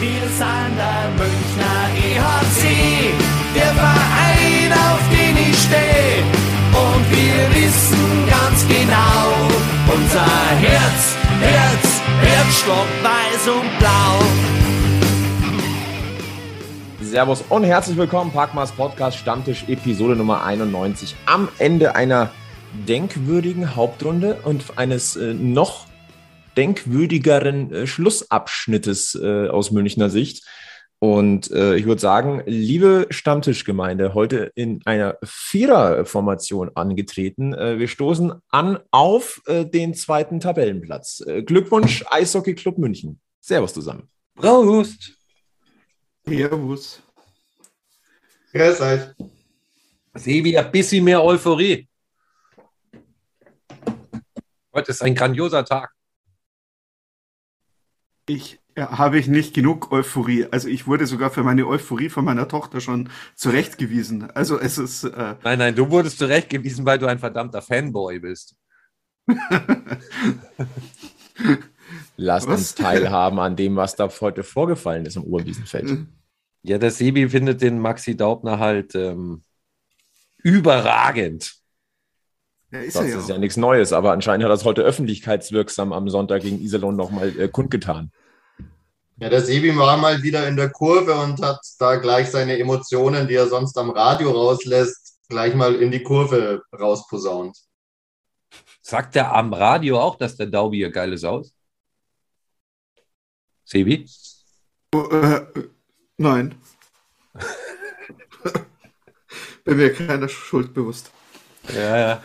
Wir sind der Münchner EHC, der Verein, auf den ich stehe. Und wir wissen ganz genau, unser Herz, Herz, Herzstock weiß und blau. Servus und herzlich willkommen, Parkmas Podcast Stammtisch Episode Nummer 91. Am Ende einer denkwürdigen Hauptrunde und eines äh, noch denkwürdigeren äh, Schlussabschnittes äh, aus Münchner Sicht. Und äh, ich würde sagen, liebe Stammtischgemeinde, heute in einer Viererformation angetreten. Äh, wir stoßen an auf äh, den zweiten Tabellenplatz. Äh, Glückwunsch, Eishockey Club München. Servus zusammen. Prost. Servus. Grüß euch. Sebi, ein bisschen mehr Euphorie. Heute ist ein grandioser Tag. Ich äh, habe ich nicht genug Euphorie. Also ich wurde sogar für meine Euphorie von meiner Tochter schon zurechtgewiesen. Also es ist. Äh, Nein, nein, du wurdest zurechtgewiesen, weil du ein verdammter Fanboy bist. Lasst Was? uns teilhaben an dem, was da heute vorgefallen ist im Urwiesenfeld. Ja, der Sebi findet den Maxi Daubner halt ähm, überragend. ja, ist Das er ja. ist ja nichts Neues, aber anscheinend hat er das heute öffentlichkeitswirksam am Sonntag gegen Iserlohn nochmal äh, kundgetan. Ja, der Sebi war mal wieder in der Kurve und hat da gleich seine Emotionen, die er sonst am Radio rauslässt, gleich mal in die Kurve rausposaunt. Sagt der am Radio auch, dass der Daubi geile Sau ist? Sebi? Oh, äh, nein. Bin mir keiner Schuld bewusst. Ja, ja.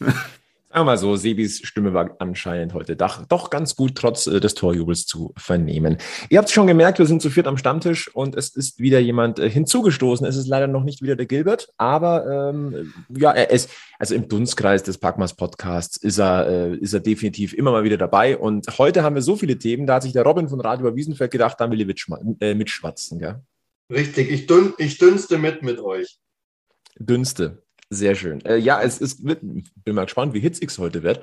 Sagen wir mal so, Sebis Stimme war anscheinend heute doch, doch ganz gut trotz äh, des Torjubels zu vernehmen. Ihr habt es schon gemerkt, wir sind zu viert am Stammtisch und es ist wieder jemand äh, hinzugestoßen. Es ist leider noch nicht wieder der Gilbert, aber ähm, ja, er ist, also im Dunstkreis des Packmas Podcasts ist er, äh, ist er definitiv immer mal wieder dabei. Und heute haben wir so viele Themen, da hat sich der Robin von Radio Wiesenfeld gedacht, da will ich mitschma- äh, mitschwatzen, gell? Richtig, ich, dün ich dünste mit mit euch. Dünste. Sehr schön. Äh, ja, es ist, wird- bin mal gespannt, wie hitzig es heute wird.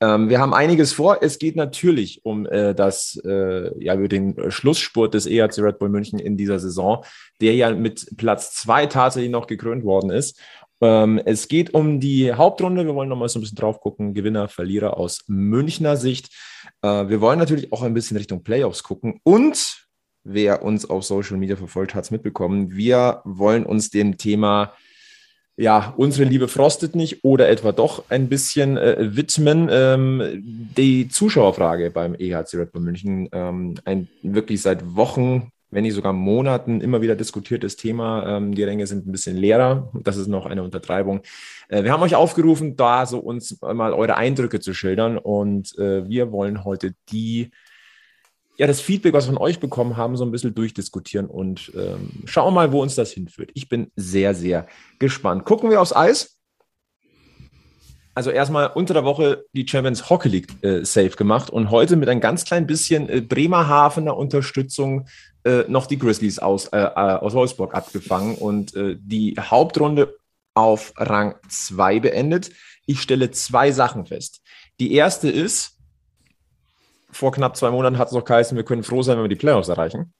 Ähm, wir haben einiges vor. Es geht natürlich um äh, das, äh, ja, über den Schlussspurt des EHC Red Bull München in dieser Saison, der ja mit Platz zwei tatsächlich noch gekrönt worden ist. Ähm, es geht um die Hauptrunde. Wir wollen nochmal so ein bisschen drauf gucken. Gewinner, Verlierer aus Münchner Sicht. Äh, wir wollen natürlich auch ein bisschen Richtung Playoffs gucken und wer uns auf Social Media verfolgt, hat es mitbekommen. Wir wollen uns dem Thema ja, unsere Liebe frostet nicht oder etwa doch ein bisschen äh, widmen. Ähm, die Zuschauerfrage beim EHC Red Bull München, ähm, ein wirklich seit Wochen, wenn nicht sogar Monaten immer wieder diskutiertes Thema. Ähm, die Ränge sind ein bisschen leerer. Das ist noch eine Untertreibung. Äh, wir haben euch aufgerufen, da so uns mal eure Eindrücke zu schildern und äh, wir wollen heute die ja, das Feedback, was wir von euch bekommen haben, so ein bisschen durchdiskutieren und ähm, schauen mal, wo uns das hinführt. Ich bin sehr, sehr gespannt. Gucken wir aufs Eis. Also erstmal unter der Woche die Champions Hockey League äh, safe gemacht und heute mit ein ganz klein bisschen äh, Bremerhavener Unterstützung äh, noch die Grizzlies aus, äh, äh, aus Wolfsburg abgefangen und äh, die Hauptrunde auf Rang 2 beendet. Ich stelle zwei Sachen fest. Die erste ist, vor knapp zwei Monaten hat es noch geheißen, wir können froh sein, wenn wir die Playoffs erreichen.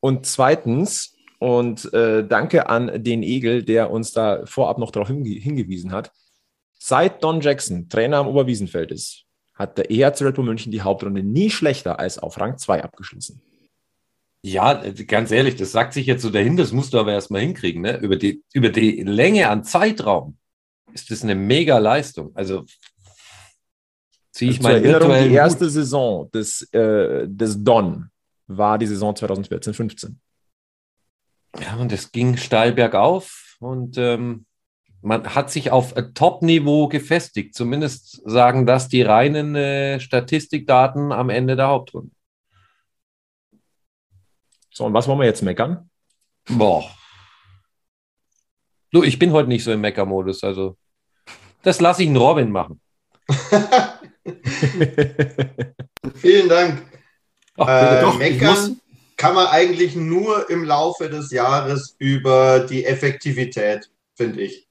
Und zweitens, und äh, danke an den Egel, der uns da vorab noch darauf hinge hingewiesen hat, seit Don Jackson Trainer am Oberwiesenfeld ist, hat der EHC Red Bull München die Hauptrunde nie schlechter als auf Rang 2 abgeschlossen. Ja, ganz ehrlich, das sagt sich jetzt so dahin, das musst du aber erstmal hinkriegen. Ne? Über, die, über die Länge an Zeitraum ist das eine mega Leistung. Also ziehe ich Also zur meinen Erinnerung, die erste Hut. Saison des, äh, des Don war die Saison 2014-15. Ja, und es ging steil bergauf und ähm, man hat sich auf Top-Niveau gefestigt. Zumindest sagen das die reinen äh, Statistikdaten am Ende der Hauptrunde. So, und was wollen wir jetzt meckern? Boah. Du, ich bin heute nicht so im Mecker-Modus, also das lasse ich einen Robin machen. Vielen Dank. Ach, Äh, doch, meckern kann man eigentlich nur im Laufe des Jahres über die Effektivität, finde ich,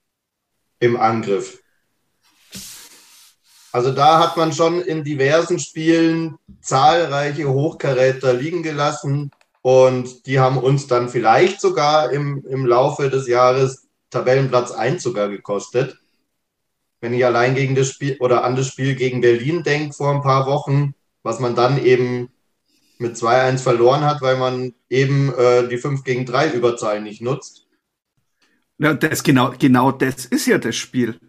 im Angriff. Also da hat man schon in diversen Spielen zahlreiche Hochkaräter liegen gelassen und die haben uns dann vielleicht sogar im, im Laufe des Jahres Tabellenplatz 1 sogar gekostet. Wenn ich allein gegen das Spiel oder an das Spiel gegen Berlin denke vor ein paar Wochen, was man dann eben mit 2-1 verloren hat, weil man eben äh, die 5 gegen 3 Überzahl nicht nutzt. Ja, das genau, genau das ist ja das Spiel.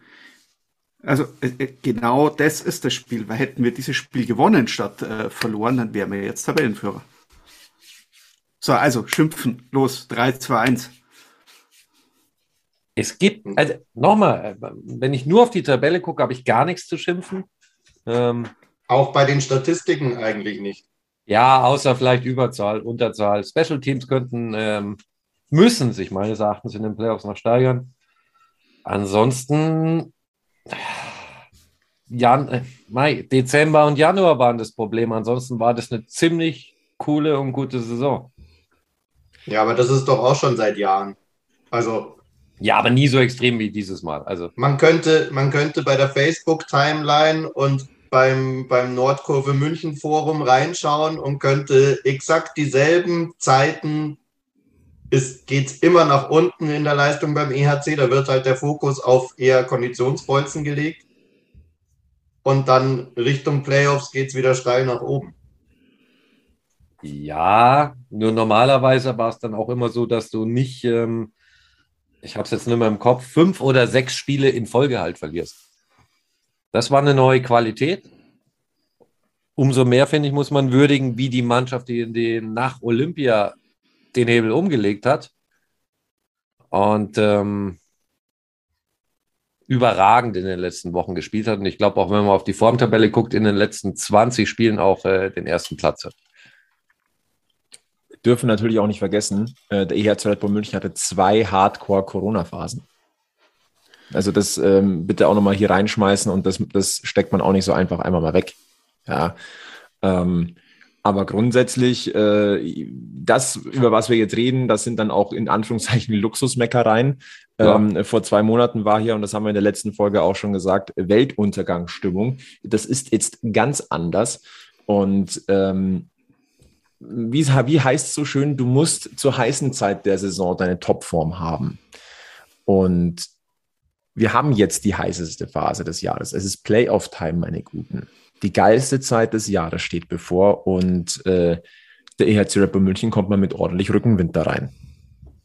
Also äh, äh, genau das ist das Spiel. Weil hätten wir dieses Spiel gewonnen statt äh, verloren, dann wären wir jetzt Tabellenführer. So, also schimpfen. Los, 3, 2, 1. Es gibt, also nochmal, wenn ich nur auf die Tabelle gucke, habe ich gar nichts zu schimpfen. Ähm, Auch bei den Statistiken eigentlich nicht. Ja, außer vielleicht Überzahl, Unterzahl. Special Teams könnten, ähm, müssen sich meines Erachtens in den Playoffs noch steigern. Ansonsten, Jan, äh, Mai, Dezember und Januar waren das Problem. Ansonsten war das eine ziemlich coole und gute Saison. Ja, aber das ist doch auch schon seit Jahren. Also Ja, aber nie so extrem wie dieses Mal. Also, man könnte, man könnte bei der Facebook-Timeline und beim, beim Nordkurve München Forum reinschauen und könnte exakt dieselben Zeiten, es geht immer nach unten in der Leistung beim EHC, da wird halt der Fokus auf eher Konditionsbolzen gelegt. Und dann Richtung Playoffs geht es wieder steil nach oben. ja, nur normalerweise war es dann auch immer so, dass du nicht, ähm, ich habe es jetzt nicht mehr im Kopf, fünf oder sechs Spiele in Folge halt verlierst. Das war eine neue Qualität. Umso mehr, finde ich, muss man würdigen, wie die Mannschaft, die, die nach Olympia den Hebel umgelegt hat. Und ähm, überragend in den letzten Wochen gespielt hat. Und ich glaube, auch wenn man auf die Formtabelle guckt, in den letzten 20 Spielen auch äh, den ersten Platz hat. Dürfen natürlich auch nicht vergessen, äh, der EHC Red Bull München hatte zwei Hardcore-Corona-Phasen. Also das ähm, bitte auch nochmal hier reinschmeißen und das, das steckt man auch nicht so einfach einmal mal weg. Ja. Ähm, aber grundsätzlich, äh, das, über was wir jetzt reden, das sind dann auch in Anführungszeichen Luxusmeckereien. Ja. Ähm, vor zwei Monaten war hier, und das haben wir in der letzten Folge auch schon gesagt, Weltuntergangsstimmung. Das ist jetzt ganz anders. Und ähm, wie, wie heißt es so schön, du musst zur heißen Zeit der Saison deine Topform haben. Und wir haben jetzt die heißeste Phase des Jahres. Es ist Playoff-Time, meine Guten. Die geilste Zeit des Jahres steht bevor und äh, der EHC Bull München kommt mal mit ordentlich Rückenwind da rein.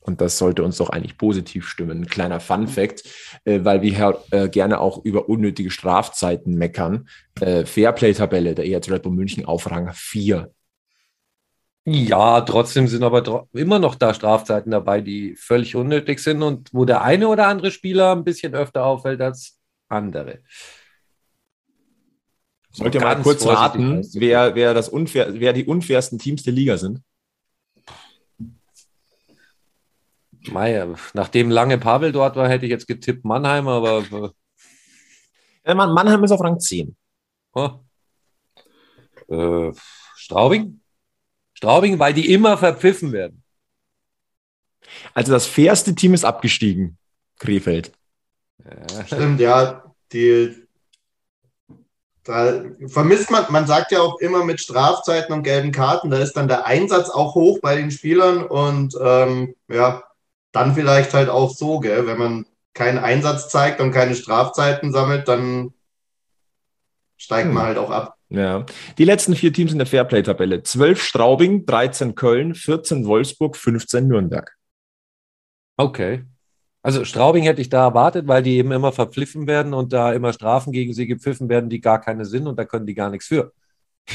Und das sollte uns doch eigentlich positiv stimmen. Ein kleiner Fun-Fact, äh, weil wir ja äh, gerne auch über unnötige Strafzeiten meckern. Äh, Fairplay-Tabelle der EHC Red Bull München auf Rang 4. Ja, trotzdem sind aber immer noch da Strafzeiten dabei, die völlig unnötig sind und wo der eine oder andere Spieler ein bisschen öfter auffällt als andere. Wollt ihr mal kurz raten, wer, wer, das unfair, wer die unfairsten Teams der Liga sind? Meier, nachdem lange Pavel dort war, hätte ich jetzt getippt Mannheim, aber äh, Ja, Mann- Mannheim ist auf Rang 10. oh. äh, Straubing? Straubing, weil die immer verpfiffen werden. Also das fairste Team ist abgestiegen, Krefeld. Stimmt, ja, die, da vermisst man, man sagt ja auch immer mit Strafzeiten und gelben Karten, da ist dann der Einsatz auch hoch bei den Spielern und ähm, ja, dann vielleicht halt auch so, gell, wenn man keinen Einsatz zeigt und keine Strafzeiten sammelt, dann steigt man Hm. halt auch ab. Ja. Die letzten vier Teams in der Fairplay-Tabelle. 12 Straubing, 13 Köln, 14 Wolfsburg, 15 Nürnberg. Okay. Also Straubing hätte ich da erwartet, weil die eben immer verpfiffen werden und da immer Strafen gegen sie gepfiffen werden, die gar keine sind und da können die gar nichts für.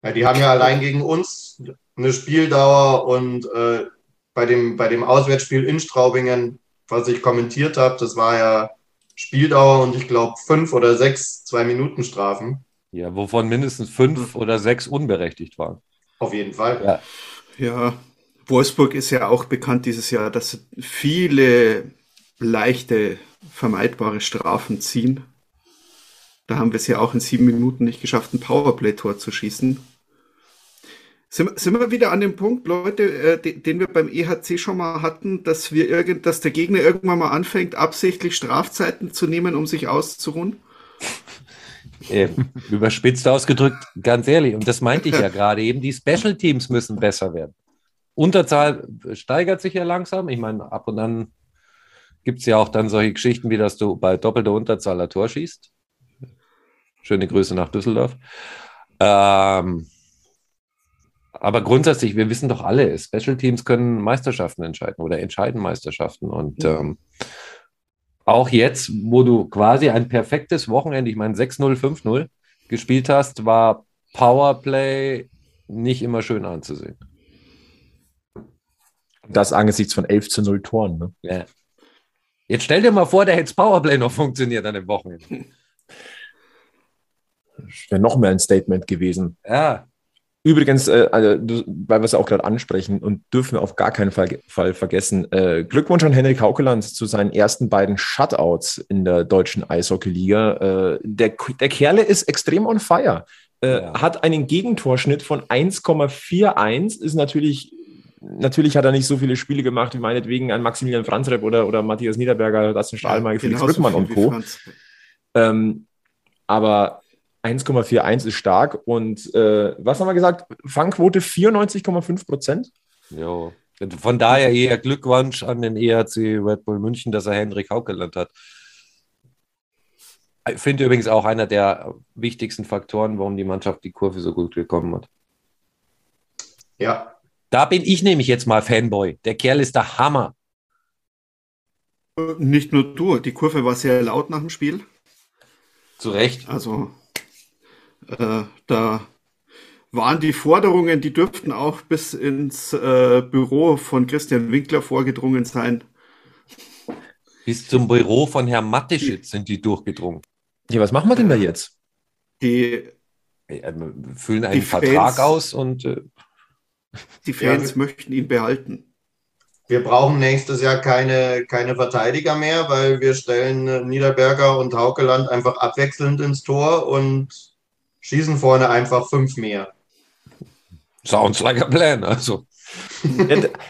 Ja, die haben ja allein gegen uns eine Spieldauer und äh, bei, dem, bei dem Auswärtsspiel in Straubingen, was ich kommentiert habe, das war ja Spieldauer und ich glaube fünf oder sechs Zwei-Minuten-Strafen. Ja, wovon mindestens fünf oder sechs unberechtigt waren. Auf jeden Fall. Ja. Ja, Wolfsburg ist ja auch bekannt dieses Jahr, dass sie viele leichte, vermeidbare Strafen ziehen. Da haben wir es ja auch in sieben Minuten nicht geschafft, ein Powerplay-Tor zu schießen. Sind, sind wir wieder an dem Punkt, Leute, äh, den, den wir beim EHC schon mal hatten, dass wir irgend, dass der Gegner irgendwann mal anfängt, absichtlich Strafzeiten zu nehmen, um sich auszuruhen? Äh, überspitzt ausgedrückt, ganz ehrlich, und das meinte ich ja gerade eben, die Special Teams müssen besser werden. Unterzahl steigert sich ja langsam. Ich meine, ab und an gibt es ja auch dann solche Geschichten, wie dass du bei doppelter Unterzahl ein Tor schießt. Schöne Grüße nach Düsseldorf. Ähm, aber grundsätzlich, wir wissen doch alle, Special Teams können Meisterschaften entscheiden oder entscheiden Meisterschaften. Und ähm, auch jetzt, wo du quasi ein perfektes Wochenende, ich meine 6-0, 5-0 gespielt hast, war Powerplay nicht immer schön anzusehen. Das angesichts von 11 zu 0 Toren. Ne? Ja. Jetzt stell dir mal vor, der hätte Powerplay noch funktioniert an dem Wochenende. Das wäre noch mehr ein Statement gewesen. Ja. Übrigens, äh, also, weil wir es auch gerade ansprechen und dürfen wir auf gar keinen Fall, Fall vergessen, äh, Glückwunsch an Henrik Haukeland zu seinen ersten beiden Shutouts in der deutschen Eishockey-Liga. Äh, der, der Kerle ist extrem on fire. Äh, Ja. Hat einen Gegentorschnitt von 1,41, ist natürlich, natürlich hat er nicht so viele Spiele gemacht wie meinetwegen ein Maximilian Franzrepp oder, oder Matthias Niederberger, Dustin Stahlmeier, Felix Rückmann und Co. Ähm, aber 1,41 ist stark. Und äh, was haben wir gesagt? Fangquote 94,5 Prozent. Jo. Von daher eher Glückwunsch an den ERC Red Bull München, dass er Henrik Haukeland hat. Ich finde übrigens auch einer der wichtigsten Faktoren, warum die Mannschaft die Kurve so gut gekommen hat. Ja, Da bin ich nämlich jetzt mal Fanboy. Der Kerl ist der Hammer. Nicht nur du, die Kurve war sehr laut nach dem Spiel. Zu Recht. Also äh, da waren die Forderungen, die dürften auch bis ins äh, Büro von Christian Winkler vorgedrungen sein. Bis zum Büro von Herrn Matteschitz sind die durchgedrungen. Ja, was machen wir denn da jetzt? Die, Äh, Füllen einen Die Fans- Vertrag aus und äh, die Fans Ja. möchten ihn behalten. wir brauchen nächstes Jahr keine, keine Verteidiger mehr, weil wir stellen äh, Niederberger und Haukeland einfach abwechselnd ins Tor und schießen vorne einfach fünf mehr. sounds like a plan. Also,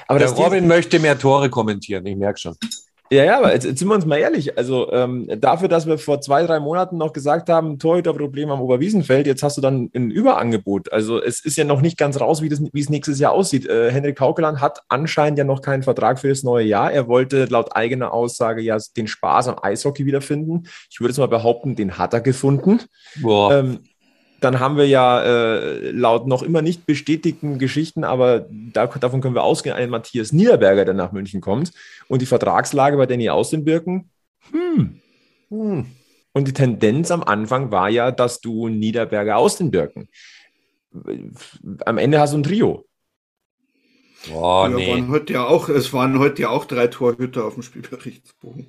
Aber der Robin möchte mehr Tore kommentieren, ich merke schon. Ja, ja, aber jetzt, jetzt sind wir uns mal ehrlich. Also ähm, dafür, dass wir vor zwei, drei Monaten noch gesagt haben, Torhüterproblem am Oberwiesenfeld, jetzt hast du dann ein Überangebot. Also es ist ja noch nicht ganz raus, wie, das, wie es nächstes Jahr aussieht. Äh, Henrik Haukeland hat anscheinend ja noch keinen Vertrag für das neue Jahr. Er wollte laut eigener Aussage ja den Spaß am Eishockey wiederfinden. Ich würde jetzt mal behaupten, den hat er gefunden. Boah. Ähm, dann haben wir ja äh, laut noch immer nicht bestätigten Geschichten, aber da, davon können wir ausgehen, einen Matthias Niederberger, der nach München kommt. Und die Vertragslage bei Danny Außenbirken, hm. Hm. Und die Tendenz am Anfang war ja, dass du Niederberger aus den Birken. Am Ende hast du ein Trio. Oh, ja, nee. waren heute ja auch, es waren heute ja auch drei Torhüter auf dem Spielberichtsbogen.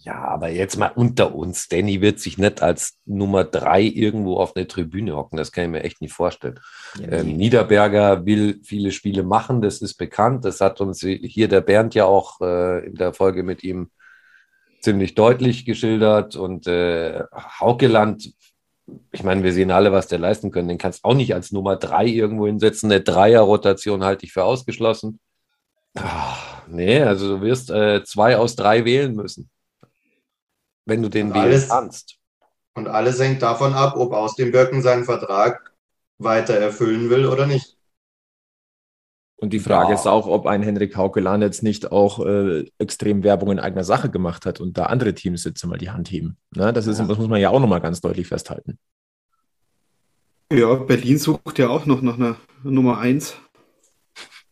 Ja, aber jetzt mal unter uns. Danny wird sich nicht als Nummer drei irgendwo auf eine Tribüne hocken. Das kann ich mir echt nicht vorstellen. Ähm, Niederberger will viele Spiele machen, das ist bekannt. Das hat uns hier der Bernd ja auch äh, in der Folge mit ihm ziemlich deutlich geschildert. Und äh, Haukeland, ich meine, wir sehen alle, was der leisten können. Den kannst auch nicht als Nummer drei irgendwo hinsetzen. Eine Dreier-Rotation halte ich für ausgeschlossen. Ah, nee, also du wirst äh, zwei aus drei wählen müssen. Wenn du den wählen kannst. Und alles hängt davon ab, ob aus dem Birken seinen Vertrag weiter erfüllen will oder nicht. Und die Frage Ja. ist auch, ob ein Henrik Haukeland jetzt nicht auch äh, extrem Werbung in eigener Sache gemacht hat und da andere Teams jetzt mal die Hand heben. Ne? Das, ist, Ja. das muss man ja auch nochmal ganz deutlich festhalten. Ja, Berlin sucht ja auch noch nach einer Nummer eins.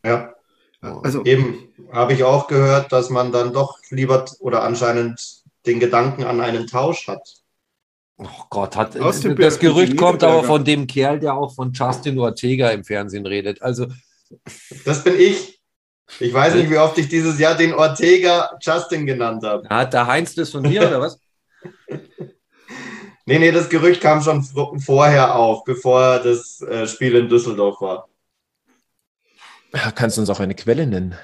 Ja, Also eben habe ich auch gehört, dass man dann doch lieber oder anscheinend den Gedanken an einen Tausch hat. Oh Gott, hat, das Birken, Gerücht kommt aber von dem Kerl, der auch von Justin Ortega im Fernsehen redet. Also, Das bin ich. Ich weiß nicht, wie oft ich dieses Jahr den Ortega Justin genannt habe. hat der Heinz das von dir oder was? Nee, nee, das Gerücht kam schon vorher auf, bevor das äh, Spiel in Düsseldorf war. Kannst du uns auch eine Quelle nennen?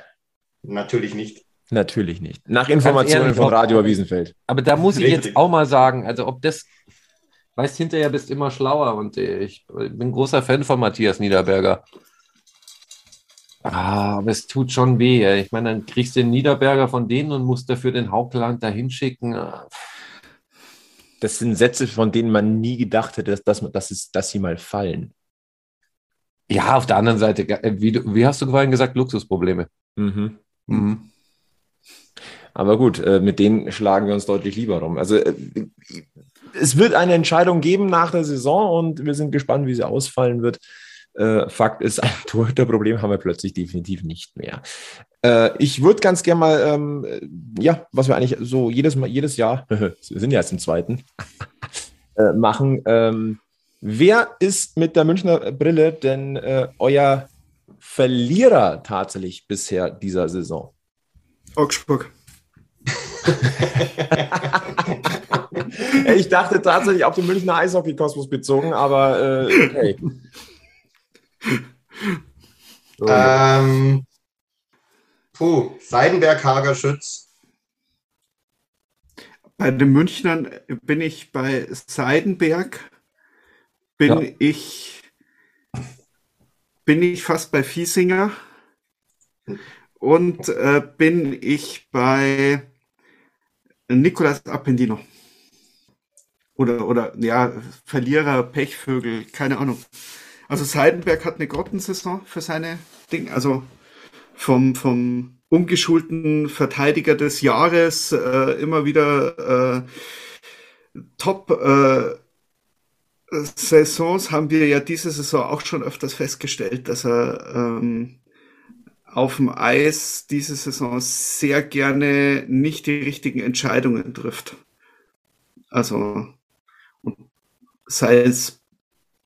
Natürlich nicht. Natürlich nicht. Nach Informationen ehrlich, von ob- Radio Wiesenfeld. Aber da muss ich jetzt auch mal sagen, also ob das, weißt, hinterher bist immer schlauer und äh, ich bin großer Fan von Matthias Niederberger. Ah, aber es tut schon weh. ey. Ich meine, dann kriegst du den Niederberger von denen und musst dafür den Hauptland da hinschicken. Ah, das sind Sätze, von denen man nie gedacht hätte, dass, dass, dass, es, dass sie mal fallen. Ja, auf der anderen Seite, äh, wie, wie hast du vorhin gesagt, Luxusprobleme. Mhm. Mhm. Aber gut, äh, mit denen schlagen wir uns deutlich lieber rum. Also äh, es wird eine Entscheidung geben nach der Saison und wir sind gespannt, wie sie ausfallen wird. Äh, Fakt ist, ein Torhüterproblem haben wir plötzlich definitiv nicht mehr. Äh, ich würde ganz gerne mal, ähm, ja, was wir eigentlich so jedes Mal, jedes Jahr, wir sind ja jetzt im zweiten, äh, machen. Ähm, wer ist mit der Münchner Brille denn äh, euer Verlierer tatsächlich bisher dieser Saison? Augsburg. ich dachte tatsächlich auf den Münchner Eishockey-Kosmos bezogen, aber äh, okay. So. Ähm, puh, Seidenberg, Hager, Schütz. Bei den Münchnern bin ich bei Seidenberg, bin ja. ich bin ich fast bei Fiesinger und äh, bin ich bei Nicolas Appendino. Oder, oder ja, Verlierer, Pechvögel, keine Ahnung. Also Seidenberg hat eine Grottensaison für seine Dinge. Also vom, vom umgeschulten Verteidiger des Jahres äh, immer wieder äh, Top äh, Saisons haben wir ja diese Saison auch schon öfters festgestellt, dass er ähm, auf dem Eis diese Saison sehr gerne nicht die richtigen Entscheidungen trifft. Also sei es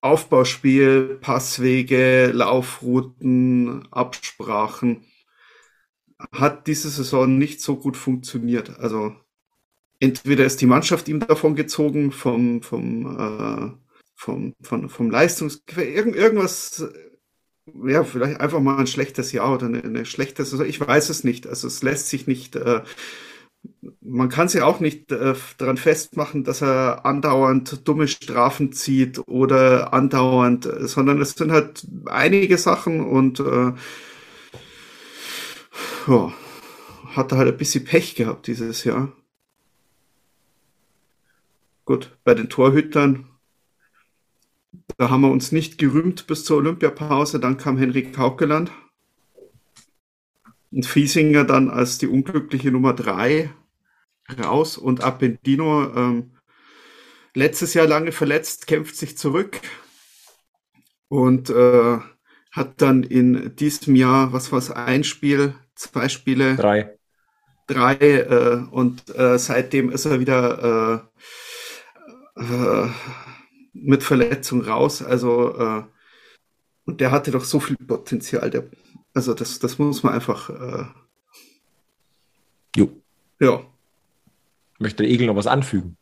Aufbauspiel, Passwege, Laufrouten, Absprachen, hat diese Saison nicht so gut funktioniert. Also entweder ist die Mannschaft ihm davon gezogen vom, vom, äh, vom, vom, vom Leistungsgefälle, Irgend, irgendwas ja, vielleicht einfach mal ein schlechtes Jahr oder eine, eine schlechte Saison. Ich weiß es nicht. Also es lässt sich nicht, äh, man kann sich auch nicht äh, daran festmachen, dass er andauernd dumme Strafen zieht oder andauernd, sondern es sind halt einige Sachen und äh, ja, hat er halt ein bisschen Pech gehabt dieses Jahr. Gut, bei den Torhütern da haben wir uns nicht gerühmt bis zur Olympiapause. Dann kam Henrik Haukeland. Und Fiesinger dann als die unglückliche Nummer drei raus. Und Appendino, ähm, letztes Jahr lange verletzt, kämpft sich zurück. Und äh, hat dann in diesem Jahr, was war es, ein Spiel, zwei Spiele? Drei. Drei. Äh, und äh, seitdem ist er wieder äh, äh, mit Verletzung raus. Also, äh, und der hatte doch so viel Potenzial. Der, also, das, das muss man einfach. Äh, jo. Ja. Möchte der Egel noch was anfügen?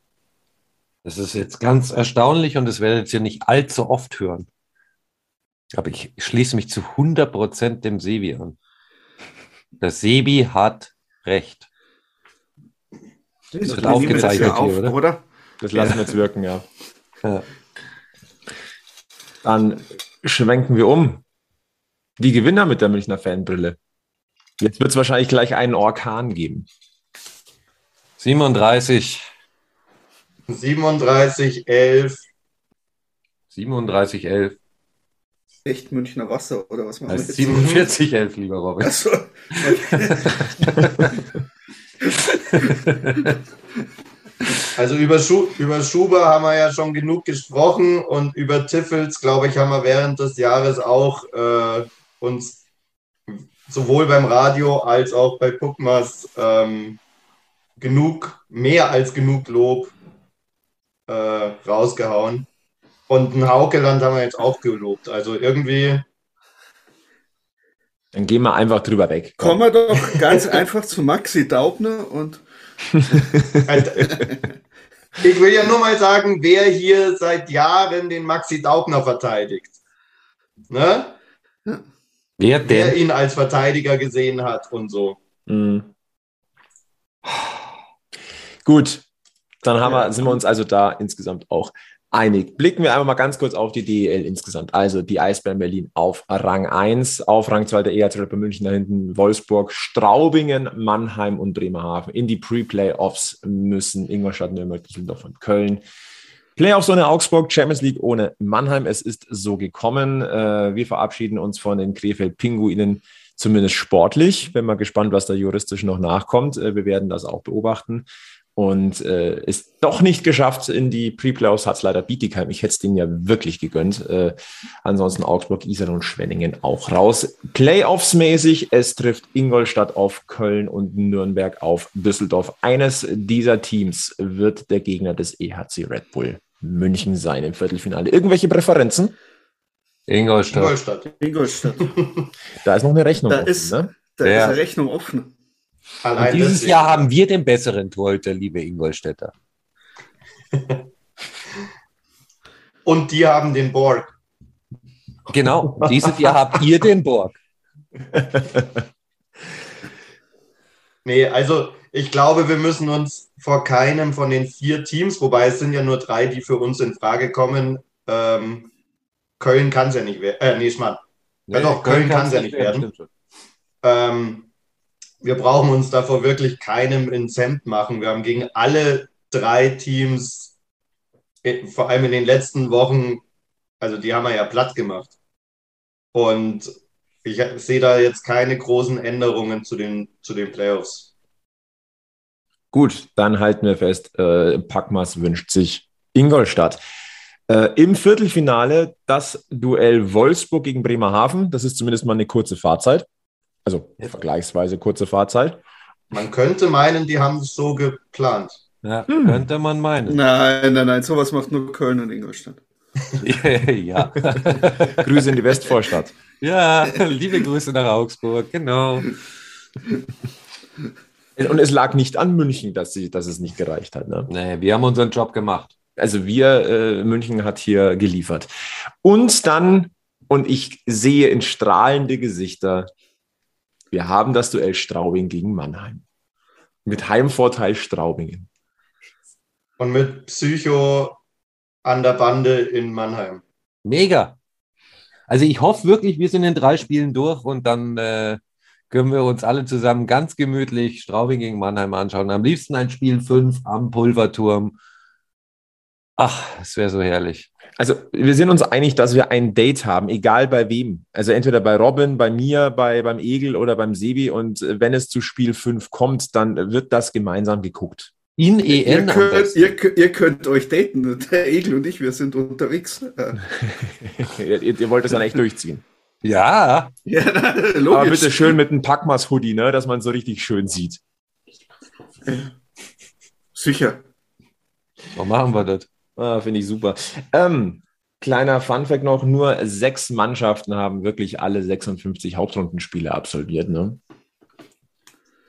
Das ist jetzt ganz erstaunlich und das werdet ihr nicht allzu oft hören. Aber ich schließe mich zu 100% dem Sebi an. Der Sebi hat recht. Das wird aufgezeichnet hier, auf, oder? oder? Das lassen ja. wir jetzt wirken, ja. ja. Dann schwenken wir um. Die Gewinner mit der Münchner Fanbrille. Jetzt wird es wahrscheinlich gleich einen Orkan geben. 37. 37, 11. 37, 11. Echt Münchner Wasser oder was machen wir 47, 11, lieber Robin. Achso. Also über, Schu über Schuber haben wir ja schon genug gesprochen und über Tiffels, glaube ich, haben wir während des Jahres auch äh, uns sowohl beim Radio als auch bei Puckmas ähm, genug, mehr als genug Lob äh, rausgehauen. Und ein Haukeland haben wir jetzt auch gelobt. Also irgendwie. Dann gehen wir einfach drüber weg. Kommen wir doch ganz einfach zu Maxi Daubner und ich will ja nur mal sagen, wer hier seit Jahren den Maxi Daubner verteidigt. Ne? Wer denn? Wer ihn als Verteidiger gesehen hat und so. Mhm. Gut, dann haben wir, sind wir uns also da insgesamt auch einig. Blicken wir einmal mal ganz kurz auf die DEL insgesamt. Also die Eisbären Berlin auf Rang 1, auf Rang 2 der EHC Bull München, da hinten Wolfsburg, Straubingen, Mannheim und Bremerhaven. In die Pre-Playoffs müssen Ingolstadt, Nürnberg, Düsseldorf und Köln. Playoffs ohne Augsburg, Champions League ohne Mannheim. Es ist so gekommen. Äh, wir verabschieden uns von den Krefeld-Pinguinen zumindest sportlich. Bin mal gespannt, was da juristisch noch nachkommt. Äh, wir werden das auch beobachten und äh, ist doch nicht geschafft in die Pre-Playoffs, hat es leider Bietigheim. Ich hätte es denen ja wirklich gegönnt. Äh, ansonsten Augsburg, Isern und Schwenningen auch raus. Playoffs-mäßig, es trifft Ingolstadt auf Köln und Nürnberg auf Düsseldorf. Eines dieser Teams wird der Gegner des EHC Red Bull München sein im Viertelfinale. Irgendwelche Präferenzen? Ingolstadt. Ingolstadt. Ingolstadt. Da ist noch eine Rechnung. Da offen, ist, ne? da Ja. ist eine Rechnung offen. Allein dieses deswegen. Jahr haben wir den besseren Torhüter, liebe Ingolstädter. Und die haben den Borg. Genau, dieses Jahr habt ihr den Borg. Nee, also ich glaube, wir müssen uns vor keinem von den vier Teams, wobei es sind ja nur drei, die für uns in Frage kommen. Ähm, Köln kann es ja nicht werden. Äh, nee, Schmarrn. Ja doch, Köln kann's ja nicht werden. Ähm, wir brauchen uns davor wirklich keinem Hemd machen. Wir haben gegen alle drei Teams, äh, vor allem in den letzten Wochen, also die haben wir ja platt gemacht. Und ich sehe da jetzt keine großen Änderungen zu den, zu den Playoffs. Gut, dann halten wir fest, äh, Packmas wünscht sich Ingolstadt. Äh, Im Viertelfinale das Duell Wolfsburg gegen Bremerhaven. Das ist zumindest mal eine kurze Fahrzeit. Also vergleichsweise kurze Fahrzeit. Man könnte meinen, die haben es so geplant. Ja, könnte man meinen. Nein, nein, nein, sowas macht nur Köln und Ingolstadt. ja. Grüße in die Westvorstadt. ja, liebe Grüße nach Augsburg, genau. Und es lag nicht an München, dass, sie, dass es nicht gereicht hat. Ne? Nee, wir haben unseren Job gemacht. Also wir, äh, München hat hier geliefert. Und dann, und ich sehe in strahlende Gesichter, wir haben das Duell Straubing gegen Mannheim. Mit Heimvorteil Straubingen. Und mit Psycho an der Bande in Mannheim. Mega. Also ich hoffe wirklich, wir sind in drei Spielen durch und dann äh, können wir uns alle zusammen ganz gemütlich Straubing gegen Mannheim anschauen. Am liebsten ein Spiel 5 am Pulverturm. Ach, es wäre so herrlich. Also wir sind uns einig, dass wir ein Date haben, egal bei wem. Also entweder bei Robin, bei mir, bei, beim Egel oder beim Sebi. Und äh, wenn es zu Spiel 5 kommt, dann wird das gemeinsam geguckt. In Ihr EN am könnt, besten. ihr, könnt- ihr könnt euch daten. Der Egel und ich, wir sind unterwegs. Ihr, ihr ihr wollt es dann echt durchziehen. Ja, Ja, na, Aber logisch. bitte schön mit einem Packmas-Hoodie, ne, dass man so richtig schön sieht. Sicher. so machen wir das. Ah, Finde ich super. Ähm, kleiner Funfact noch: Nur sechs Mannschaften haben wirklich alle 56 Hauptrundenspiele absolviert. Ne?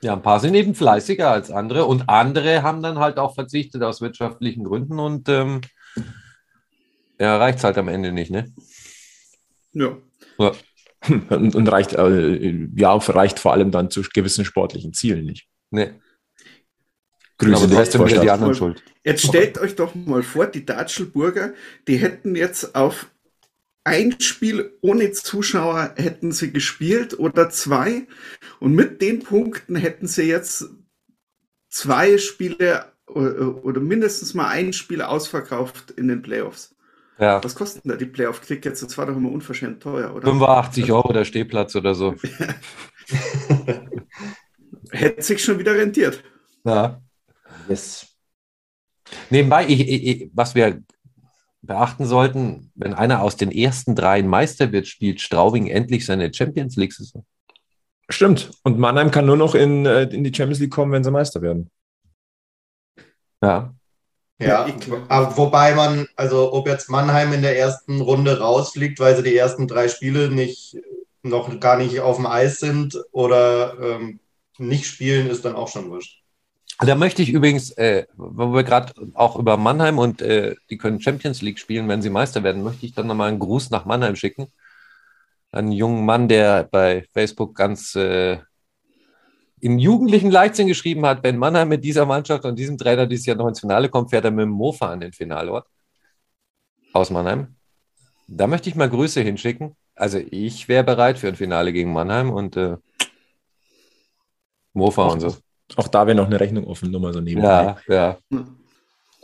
Ja, ein paar sind eben fleißiger als andere und andere haben dann halt auch verzichtet aus wirtschaftlichen Gründen und ähm, ja, reicht es halt am Ende nicht, ne? Ja. Ja. Und, und reicht, äh, ja, reicht vor allem dann zu gewissen sportlichen Zielen nicht. ne. Grüße Aber in die trotzdem wieder die anderen schuld. Jetzt stellt euch doch mal vor, die Datschelburger, die hätten jetzt auf ein Spiel ohne Zuschauer hätten sie gespielt oder zwei. Und mit den Punkten hätten sie jetzt zwei Spiele oder, oder mindestens mal ein Spiel ausverkauft in den Playoffs. Ja, Was kosten da die Playoff-Tickets? Das war doch immer unverschämt teuer, oder? 85 Euro der Stehplatz oder so. Hätte sich schon wieder rentiert. Ja. Yes. Nebenbei, ich, ich, was wir beachten sollten, wenn einer aus den ersten dreien Meister wird, spielt Straubing endlich seine Champions League-Saison. Stimmt. Und Mannheim kann nur noch in, äh, in die Champions League kommen, wenn sie Meister werden. Ja. Ja, aber wobei man, also ob jetzt Mannheim in der ersten Runde rausfliegt, weil sie die ersten drei Spiele nicht noch gar nicht auf dem Eis sind oder ähm, nicht spielen, ist dann auch schon wurscht. Da möchte ich übrigens, äh, wo wir gerade auch über Mannheim und äh, die können Champions League spielen, wenn sie Meister werden, möchte ich dann nochmal einen Gruß nach Mannheim schicken. Einen jungen Mann, der bei Facebook ganz äh, im jugendlichen Leichtsinn geschrieben hat, wenn Mannheim mit dieser Mannschaft und diesem Trainer dieses Jahr noch ins Finale kommt, fährt er mit dem Mofa an den Finalort. aus Mannheim. Da möchte ich mal Grüße hinschicken. Also ich wäre bereit für ein Finale gegen Mannheim und äh, Mofa und so. Auch da wäre noch eine Rechnung offen, nur mal so nebenbei. Ja, ja.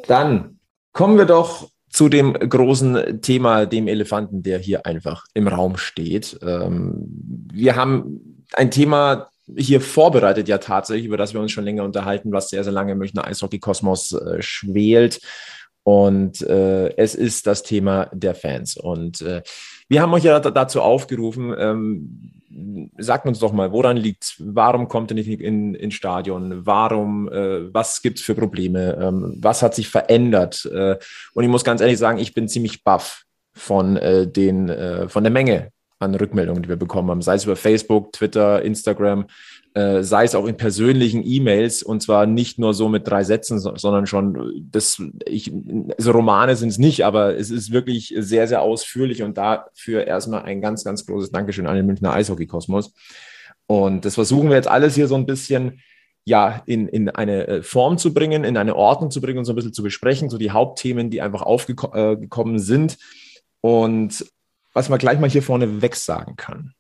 Dann kommen wir doch zu dem großen Thema, dem Elefanten, der hier einfach im Raum steht. Ähm, wir haben ein Thema hier vorbereitet, ja tatsächlich, über das wir uns schon länger unterhalten, was sehr, sehr lange im Münchner Eishockey-Kosmos äh, schwelt. Und äh, es ist das Thema der Fans. Und äh, wir haben euch ja dazu aufgerufen, ähm, sagt uns doch mal, woran liegt Warum kommt ihr nicht in, ins Stadion? Warum, äh, was gibt es für Probleme? Ähm, was hat sich verändert? Äh, und ich muss ganz ehrlich sagen, ich bin ziemlich baff von, äh, den, äh, von der Menge an Rückmeldungen, die wir bekommen haben, sei es über Facebook, Twitter, Instagram äh, sei es auch in persönlichen E-Mails und zwar nicht nur so mit drei Sätzen, sondern schon das, ich, also Romane sind es nicht, aber es ist wirklich sehr, sehr ausführlich und dafür erstmal ein ganz, ganz großes Dankeschön an den Münchner Eishockey-Kosmos. Und das versuchen wir jetzt alles hier so ein bisschen ja, in, in eine äh, Form zu bringen, in eine Ordnung zu bringen und so ein bisschen zu besprechen, so die Hauptthemen, die einfach aufgekommen äh, sind. Und was man gleich mal hier vorne weg sagen kann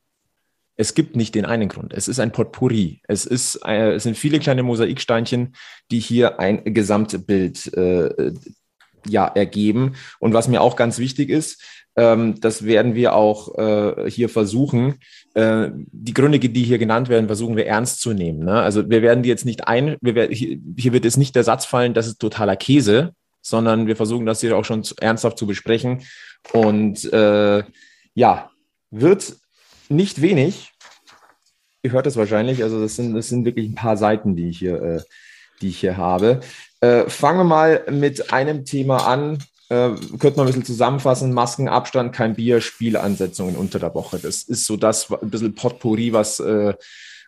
es gibt nicht den einen Grund. Es ist ein Potpourri. Es, ist, äh, es sind viele kleine Mosaiksteinchen, die hier ein Gesamtbild äh, ja, ergeben. Und was mir auch ganz wichtig ist, ähm, das werden wir auch äh, hier versuchen. Äh, die Gründe, die hier genannt werden, versuchen wir ernst zu nehmen. Ne? Also wir werden die jetzt nicht ein, wir werden, hier, hier wird jetzt nicht der Satz fallen, das ist totaler Käse, sondern wir versuchen das hier auch schon ernsthaft zu besprechen. Und äh, ja, wird nicht wenig. Ihr hört es wahrscheinlich. Also das sind, das sind wirklich ein paar Seiten, die ich hier, äh, die ich hier habe. Äh, fangen wir mal mit einem Thema an. Äh, könnte man ein bisschen zusammenfassen. Maskenabstand, kein Bier, Spielansetzungen unter der Woche. Das ist so das ein bisschen Potpourri, was, äh,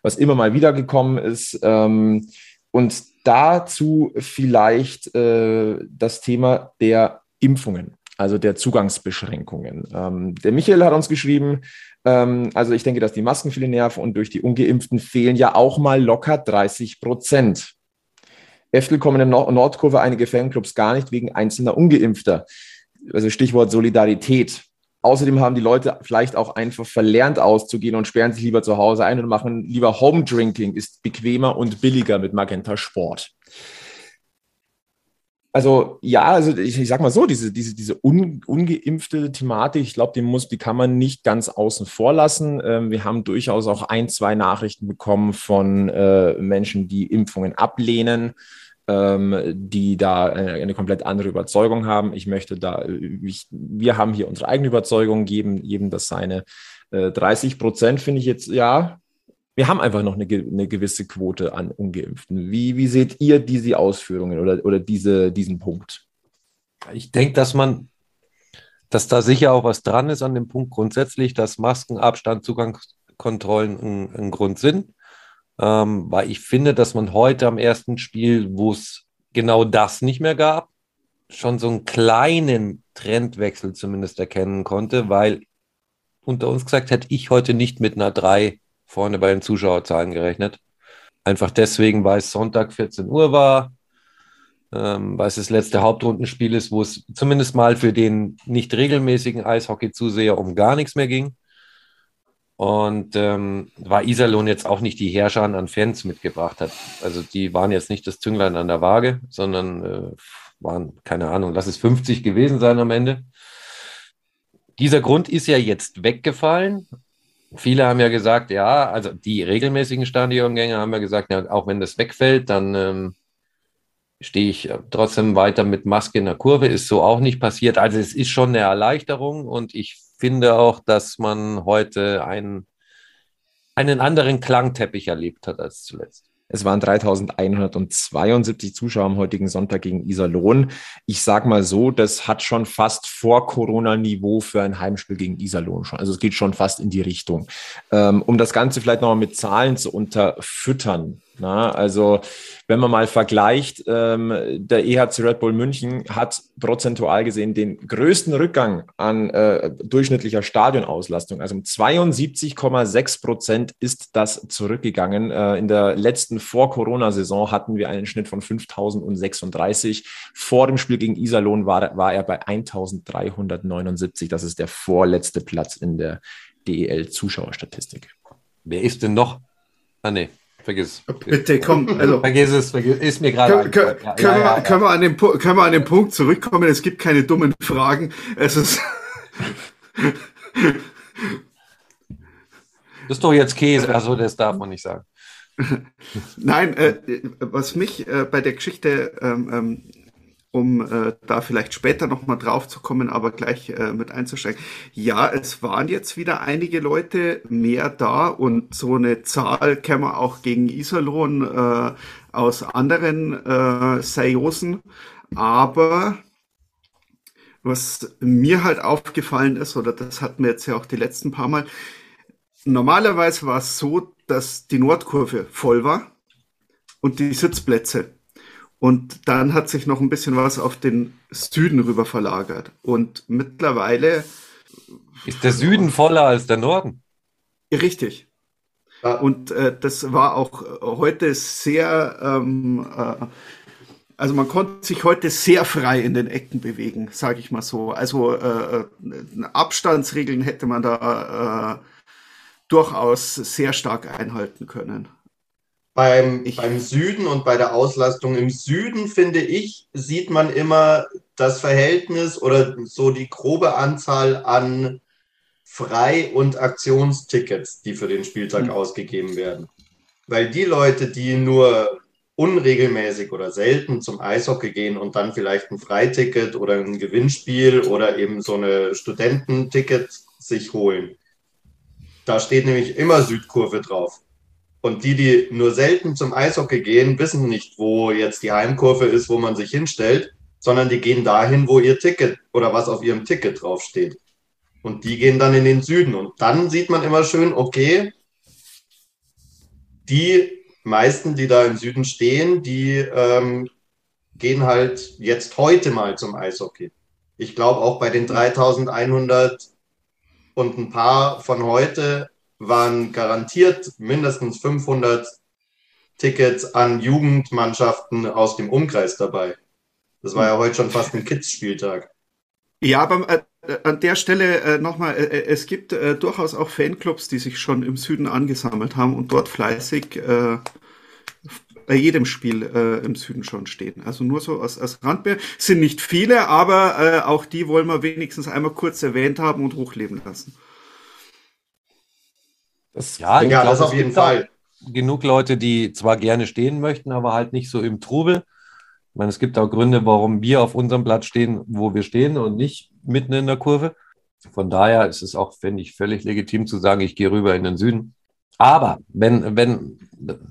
was immer mal wieder gekommen ist. Ähm, und dazu vielleicht äh, das Thema der Impfungen also der Zugangsbeschränkungen. Ähm, der Michael hat uns geschrieben, also ich denke, dass die Masken viele nerven und durch die Ungeimpften fehlen ja auch mal locker 30 Prozent. Eftel kommen in der Nordkurve einige Fanclubs gar nicht wegen einzelner Ungeimpfter. Also Stichwort Solidarität. Außerdem haben die Leute vielleicht auch einfach verlernt auszugehen und sperren sich lieber zu Hause ein und machen lieber Home Drinking, ist bequemer und billiger mit Magenta Sport. Also ja, also ich, ich sag mal so, diese, diese, diese un, ungeimpfte Thematik, ich glaube, die muss, die kann man nicht ganz außen vor lassen. Ähm, wir haben durchaus auch ein, zwei Nachrichten bekommen von äh, Menschen, die Impfungen ablehnen, ähm, die da eine, eine, komplett andere Überzeugung haben. Ich möchte da, ich, wir haben hier unsere eigene Überzeugung, geben, jedem das seine. Äh, 30 Prozent finde ich jetzt, ja, wir haben einfach noch eine, eine gewisse Quote an Ungeimpften. Wie, wie seht ihr diese Ausführungen oder, oder diese, diesen Punkt? Ich denke, dass man, dass da sicher auch was dran ist an dem Punkt grundsätzlich, dass Maskenabstand, Zugangskontrollen ein, ein Grund sind. Ähm, weil ich finde, dass man heute am ersten Spiel, wo es genau das nicht mehr gab, schon so einen kleinen Trendwechsel zumindest erkennen konnte, weil unter uns gesagt hätte ich heute nicht mit einer 3 vorne bei den Zuschauerzahlen gerechnet. Einfach deswegen, weil es Sonntag 14 Uhr war, ähm, weil es das letzte Hauptrundenspiel ist, wo es zumindest mal für den nicht regelmäßigen Eishockey-Zuseher um gar nichts mehr ging. Und ähm, war Iserlohn jetzt auch nicht die Herrscher an Fans mitgebracht hat. Also die waren jetzt nicht das Zünglein an der Waage, sondern äh, waren, keine Ahnung, lass es 50 gewesen sein am Ende. Dieser Grund ist ja jetzt weggefallen, viele haben ja gesagt, ja, also die regelmäßigen Stadiongänge haben ja gesagt, ja, auch wenn das wegfällt, dann ähm, stehe ich trotzdem weiter mit Maske in der Kurve. Ist so auch nicht passiert. Also es ist schon eine Erleichterung und ich finde auch, dass man heute einen, einen anderen Klangteppich erlebt hat als zuletzt. Es waren 3172 Zuschauer am heutigen Sonntag gegen Iserlohn. Ich sage mal so, das hat schon fast vor Corona-Niveau für ein Heimspiel gegen Iserlohn schon. Also es geht schon fast in die Richtung. Ähm, um das Ganze vielleicht nochmal mit Zahlen zu unterfüttern. Na, also wenn man mal vergleicht, ähm, der EHC Red Bull München hat prozentual gesehen den größten Rückgang an äh, durchschnittlicher Stadionauslastung. Also um 72,6 Prozent ist das zurückgegangen. Äh, in der letzten Vor-Corona-Saison hatten wir einen Schnitt von 5036. Vor dem Spiel gegen Iserlohn war, war er bei 1379. Das ist der vorletzte Platz in der DEL-Zuschauerstatistik. Wer ist denn noch? Ah, nee. Vergiss. Bitte komm, also. vergiss es, vergiss, ist mir gerade. Können, ja, können, ja, ja, können, wir an den, können wir an den Punkt zurückkommen? Es gibt keine dummen Fragen. Es ist. das ist doch jetzt Käse, also das darf man nicht sagen. Nein, äh, was mich äh, bei der Geschichte ähm, ähm um äh, da vielleicht später nochmal drauf zu kommen, aber gleich äh, mit einzusteigen. Ja, es waren jetzt wieder einige Leute mehr da und so eine Zahl kann man auch gegen Iserlohn äh, aus anderen äh, Seriosen. Aber was mir halt aufgefallen ist, oder das hatten wir jetzt ja auch die letzten paar Mal, normalerweise war es so, dass die Nordkurve voll war und die Sitzplätze und dann hat sich noch ein bisschen was auf den Süden rüber verlagert. Und mittlerweile. Ist der Süden voller als der Norden? Richtig. Ja. Und äh, das war auch heute sehr. Ähm, äh, also man konnte sich heute sehr frei in den Ecken bewegen, sage ich mal so. Also äh, äh, Abstandsregeln hätte man da äh, durchaus sehr stark einhalten können. Beim, beim Süden und bei der Auslastung im Süden, finde ich, sieht man immer das Verhältnis oder so die grobe Anzahl an Frei- und Aktionstickets, die für den Spieltag mhm. ausgegeben werden. Weil die Leute, die nur unregelmäßig oder selten zum Eishockey gehen und dann vielleicht ein Freiticket oder ein Gewinnspiel oder eben so eine Studententicket sich holen. Da steht nämlich immer Südkurve drauf. Und die, die nur selten zum Eishockey gehen, wissen nicht, wo jetzt die Heimkurve ist, wo man sich hinstellt, sondern die gehen dahin, wo ihr Ticket oder was auf ihrem Ticket draufsteht. Und die gehen dann in den Süden. Und dann sieht man immer schön, okay, die meisten, die da im Süden stehen, die ähm, gehen halt jetzt heute mal zum Eishockey. Ich glaube auch bei den 3100 und ein paar von heute waren garantiert mindestens 500 Tickets an Jugendmannschaften aus dem Umkreis dabei. Das war ja heute schon fast ein Kids-Spieltag. Ja, aber äh, an der Stelle äh, nochmal, äh, äh, es gibt äh, durchaus auch Fanclubs, die sich schon im Süden angesammelt haben und dort fleißig äh, bei jedem Spiel äh, im Süden schon stehen. Also nur so als, als Randbeer. Sind nicht viele, aber äh, auch die wollen wir wenigstens einmal kurz erwähnt haben und hochleben lassen. Das ja, ja glaub, das auf jeden Fall. Genug Leute, die zwar gerne stehen möchten, aber halt nicht so im Trubel. Ich meine, es gibt auch Gründe, warum wir auf unserem Platz stehen, wo wir stehen und nicht mitten in der Kurve. Von daher ist es auch, finde ich, völlig legitim zu sagen, ich gehe rüber in den Süden. Aber wenn, wenn,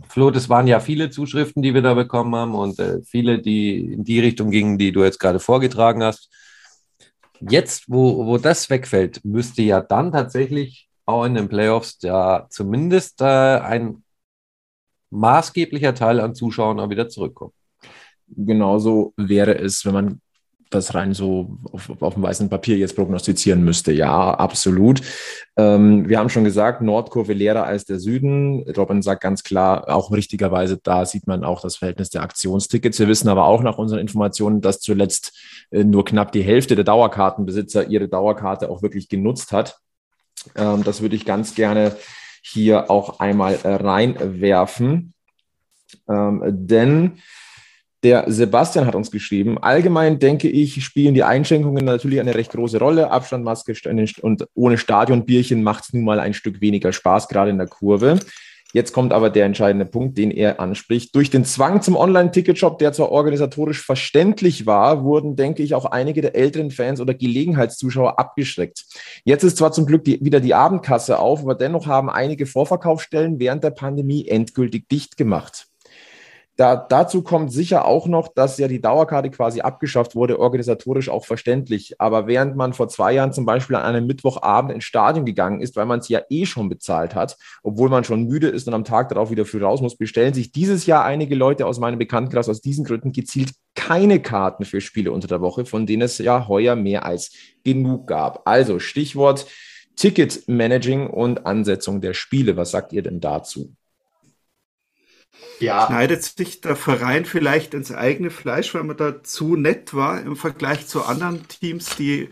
Flo, das waren ja viele Zuschriften, die wir da bekommen haben und äh, viele, die in die Richtung gingen, die du jetzt gerade vorgetragen hast. Jetzt, wo, wo das wegfällt, müsste ja dann tatsächlich auch in den Playoffs ja zumindest äh, ein maßgeblicher Teil an Zuschauern auch wieder zurückkommt. Genauso wäre es, wenn man das rein so auf, auf dem weißen Papier jetzt prognostizieren müsste. Ja, absolut. Ähm, wir haben schon gesagt, Nordkurve leerer als der Süden. Robin sagt ganz klar, auch richtigerweise, da sieht man auch das Verhältnis der Aktionstickets. Wir wissen aber auch nach unseren Informationen, dass zuletzt äh, nur knapp die Hälfte der Dauerkartenbesitzer ihre Dauerkarte auch wirklich genutzt hat. Ähm, das würde ich ganz gerne hier auch einmal äh, reinwerfen. Ähm, denn der Sebastian hat uns geschrieben, allgemein denke ich, spielen die Einschränkungen natürlich eine recht große Rolle. Abstand, Maske und ohne Stadionbierchen macht es nun mal ein Stück weniger Spaß, gerade in der Kurve. Jetzt kommt aber der entscheidende Punkt, den er anspricht. Durch den Zwang zum Online-Ticketshop, der zwar organisatorisch verständlich war, wurden, denke ich, auch einige der älteren Fans oder Gelegenheitszuschauer abgeschreckt. Jetzt ist zwar zum Glück die, wieder die Abendkasse auf, aber dennoch haben einige Vorverkaufsstellen während der Pandemie endgültig dicht gemacht. Da, dazu kommt sicher auch noch, dass ja die Dauerkarte quasi abgeschafft wurde, organisatorisch auch verständlich. Aber während man vor zwei Jahren zum Beispiel an einem Mittwochabend ins Stadion gegangen ist, weil man es ja eh schon bezahlt hat, obwohl man schon müde ist und am Tag darauf wieder früh raus muss, bestellen sich dieses Jahr einige Leute aus meinem Bekanntenkreis aus diesen Gründen gezielt keine Karten für Spiele unter der Woche, von denen es ja heuer mehr als genug gab. Also Stichwort Ticket-Managing und Ansetzung der Spiele. Was sagt ihr denn dazu? Ja. Schneidet sich der Verein vielleicht ins eigene Fleisch, weil man da zu nett war im Vergleich zu anderen Teams, die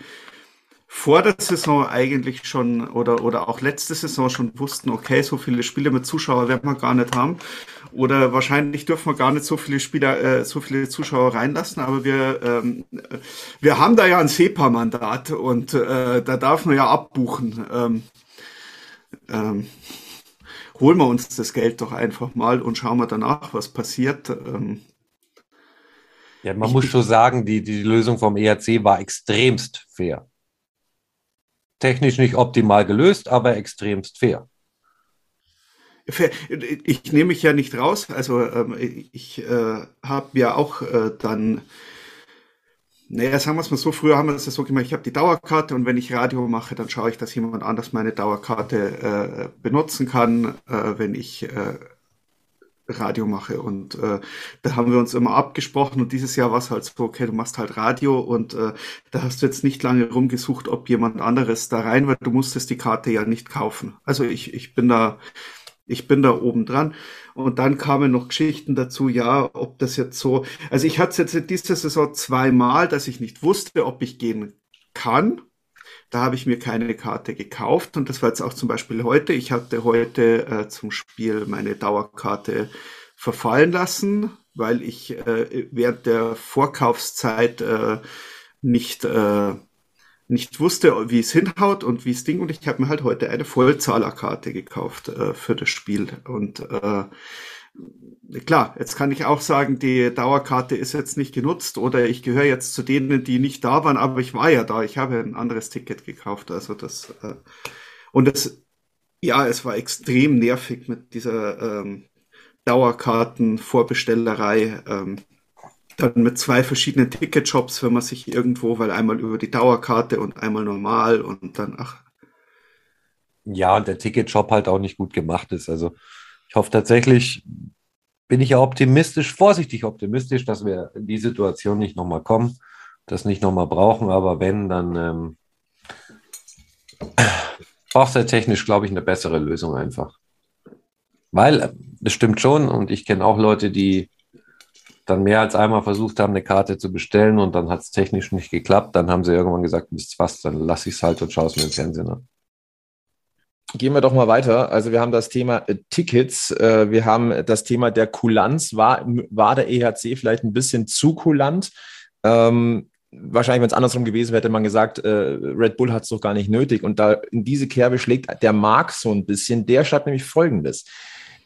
vor der Saison eigentlich schon oder, oder auch letzte Saison schon wussten, okay, so viele Spiele mit Zuschauer werden wir gar nicht haben. Oder wahrscheinlich dürfen wir gar nicht so viele Spieler, äh, so viele Zuschauer reinlassen, aber wir, ähm, wir haben da ja ein SEPA-Mandat und äh, da darf man ja abbuchen. Ähm, ähm, holen wir uns das Geld doch einfach mal und schauen wir danach, was passiert. Ähm, ja, man ich, muss schon sagen, die, die Lösung vom ERC war extremst fair. Technisch nicht optimal gelöst, aber extremst fair. Ich nehme mich ja nicht raus. Also ähm, ich äh, habe ja auch äh, dann naja, sagen wir es mal so, früher haben wir das so gemacht, ich habe die Dauerkarte und wenn ich Radio mache, dann schaue ich, dass jemand anders meine Dauerkarte äh, benutzen kann, äh, wenn ich äh, Radio mache. Und äh, da haben wir uns immer abgesprochen und dieses Jahr war es halt so, okay, du machst halt Radio und äh, da hast du jetzt nicht lange rumgesucht, ob jemand anderes da rein wird. Du musstest die Karte ja nicht kaufen. Also ich, ich bin da ich bin da oben dran. Und dann kamen noch Geschichten dazu, ja, ob das jetzt so, also ich hatte es jetzt in dieser Saison zweimal, dass ich nicht wusste, ob ich gehen kann. Da habe ich mir keine Karte gekauft und das war jetzt auch zum Beispiel heute. Ich hatte heute äh, zum Spiel meine Dauerkarte verfallen lassen, weil ich äh, während der Vorkaufszeit äh, nicht äh, nicht wusste, wie es hinhaut und wie es Ding. Und ich habe mir halt heute eine Vollzahlerkarte gekauft äh, für das Spiel. Und äh, klar, jetzt kann ich auch sagen, die Dauerkarte ist jetzt nicht genutzt oder ich gehöre jetzt zu denen, die nicht da waren, aber ich war ja da. Ich habe ein anderes Ticket gekauft. Also das äh, und das, ja, es war extrem nervig mit dieser ähm, Dauerkarten-Vorbestellerei. Ähm, dann mit zwei verschiedenen Ticketshops, wenn man sich irgendwo, weil einmal über die Dauerkarte und einmal normal und dann, ach. Ja, und der Ticketshop halt auch nicht gut gemacht ist. Also ich hoffe tatsächlich, bin ich ja optimistisch, vorsichtig optimistisch, dass wir in die Situation nicht nochmal kommen, das nicht nochmal brauchen, aber wenn, dann ähm, braucht er technisch, glaube ich, eine bessere Lösung einfach. Weil, das stimmt schon, und ich kenne auch Leute, die dann mehr als einmal versucht haben, eine Karte zu bestellen und dann hat es technisch nicht geklappt. Dann haben sie irgendwann gesagt, wisst was, dann lasse ich es halt und schaue es mir im Fernsehen an. Gehen wir doch mal weiter. Also wir haben das Thema äh, Tickets, äh, wir haben das Thema der Kulanz. War, war der EHC vielleicht ein bisschen zu kulant? Ähm, wahrscheinlich, wenn es andersrum gewesen wäre, hätte man gesagt, äh, Red Bull hat es doch gar nicht nötig. Und da in diese Kerbe schlägt der Mark so ein bisschen. Der schreibt nämlich Folgendes.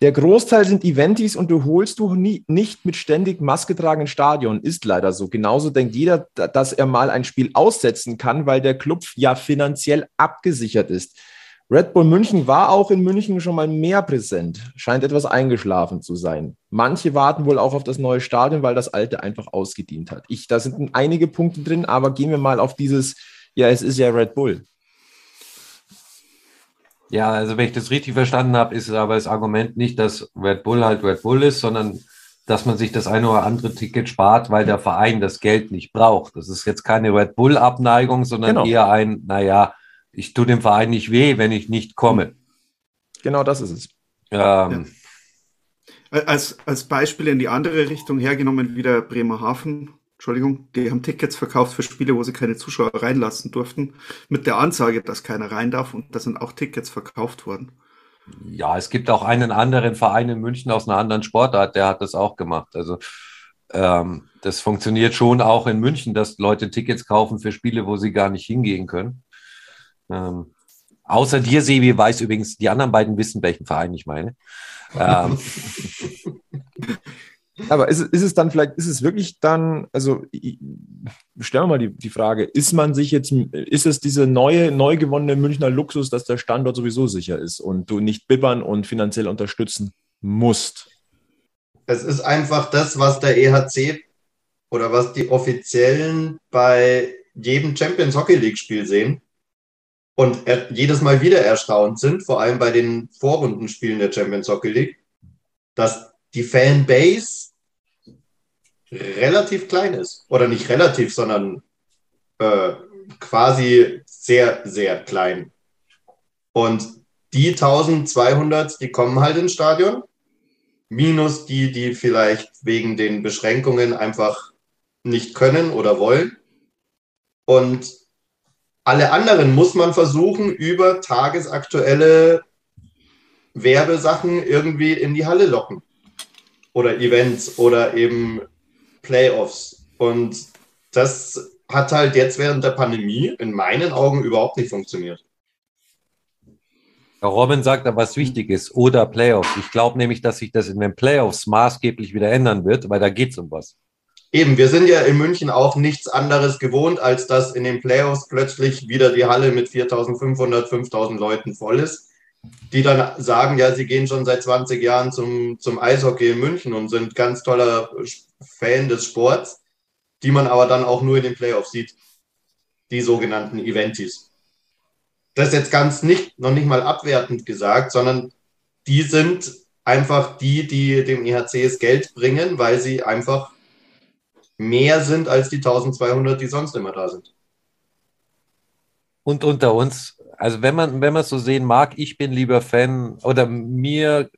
Der Großteil sind Eventis und du holst du nie, nicht mit ständig Maske tragenden Stadion. Ist leider so. Genauso denkt jeder, dass er mal ein Spiel aussetzen kann, weil der Club ja finanziell abgesichert ist. Red Bull München war auch in München schon mal mehr präsent, scheint etwas eingeschlafen zu sein. Manche warten wohl auch auf das neue Stadion, weil das alte einfach ausgedient hat. Ich, da sind einige Punkte drin, aber gehen wir mal auf dieses, ja, es ist ja Red Bull. Ja, also wenn ich das richtig verstanden habe, ist aber das Argument nicht, dass Red Bull halt Red Bull ist, sondern dass man sich das eine oder andere Ticket spart, weil der Verein das Geld nicht braucht. Das ist jetzt keine Red Bull-Abneigung, sondern genau. eher ein, naja, ich tue dem Verein nicht weh, wenn ich nicht komme. Genau das ist es. Ähm, ja. als, als Beispiel in die andere Richtung hergenommen, wieder Bremerhaven Entschuldigung, die haben Tickets verkauft für Spiele, wo sie keine Zuschauer reinlassen durften, mit der Ansage, dass keiner rein darf und da sind auch Tickets verkauft worden. Ja, es gibt auch einen anderen Verein in München aus einer anderen Sportart, der hat das auch gemacht. Also ähm, das funktioniert schon auch in München, dass Leute Tickets kaufen für Spiele, wo sie gar nicht hingehen können. Ähm, außer dir, Sebi, weiß übrigens, die anderen beiden wissen, welchen Verein ich meine. Ähm, Aber ist, ist es dann vielleicht, ist es wirklich dann, also stellen wir mal die, die Frage, ist man sich jetzt, ist es diese neue, neu gewonnene Münchner Luxus, dass der Standort sowieso sicher ist und du nicht bibbern und finanziell unterstützen musst? es ist einfach das, was der EHC oder was die Offiziellen bei jedem Champions Hockey League Spiel sehen und jedes Mal wieder erstaunt sind, vor allem bei den Vorrundenspielen der Champions Hockey League, dass die Fanbase relativ klein ist. Oder nicht relativ, sondern äh, quasi sehr, sehr klein. Und die 1200, die kommen halt ins Stadion, minus die, die vielleicht wegen den Beschränkungen einfach nicht können oder wollen. Und alle anderen muss man versuchen, über tagesaktuelle Werbesachen irgendwie in die Halle locken. Oder Events oder eben Playoffs. Und das hat halt jetzt während der Pandemie in meinen Augen überhaupt nicht funktioniert. Robin sagt da was Wichtiges oder Playoffs. Ich glaube nämlich, dass sich das in den Playoffs maßgeblich wieder ändern wird, weil da geht es um was. Eben, wir sind ja in München auch nichts anderes gewohnt, als dass in den Playoffs plötzlich wieder die Halle mit 4.500, 5.000 Leuten voll ist, die dann sagen, ja, sie gehen schon seit 20 Jahren zum, zum Eishockey in München und sind ganz toller Fan des Sports, die man aber dann auch nur in den Playoffs sieht, die sogenannten Eventis. Das ist jetzt ganz nicht, noch nicht mal abwertend gesagt, sondern die sind einfach die, die dem IHC e das Geld bringen, weil sie einfach mehr sind als die 1200, die sonst immer da sind. Und unter uns, also wenn man, wenn man so sehen mag, ich bin lieber Fan oder mir,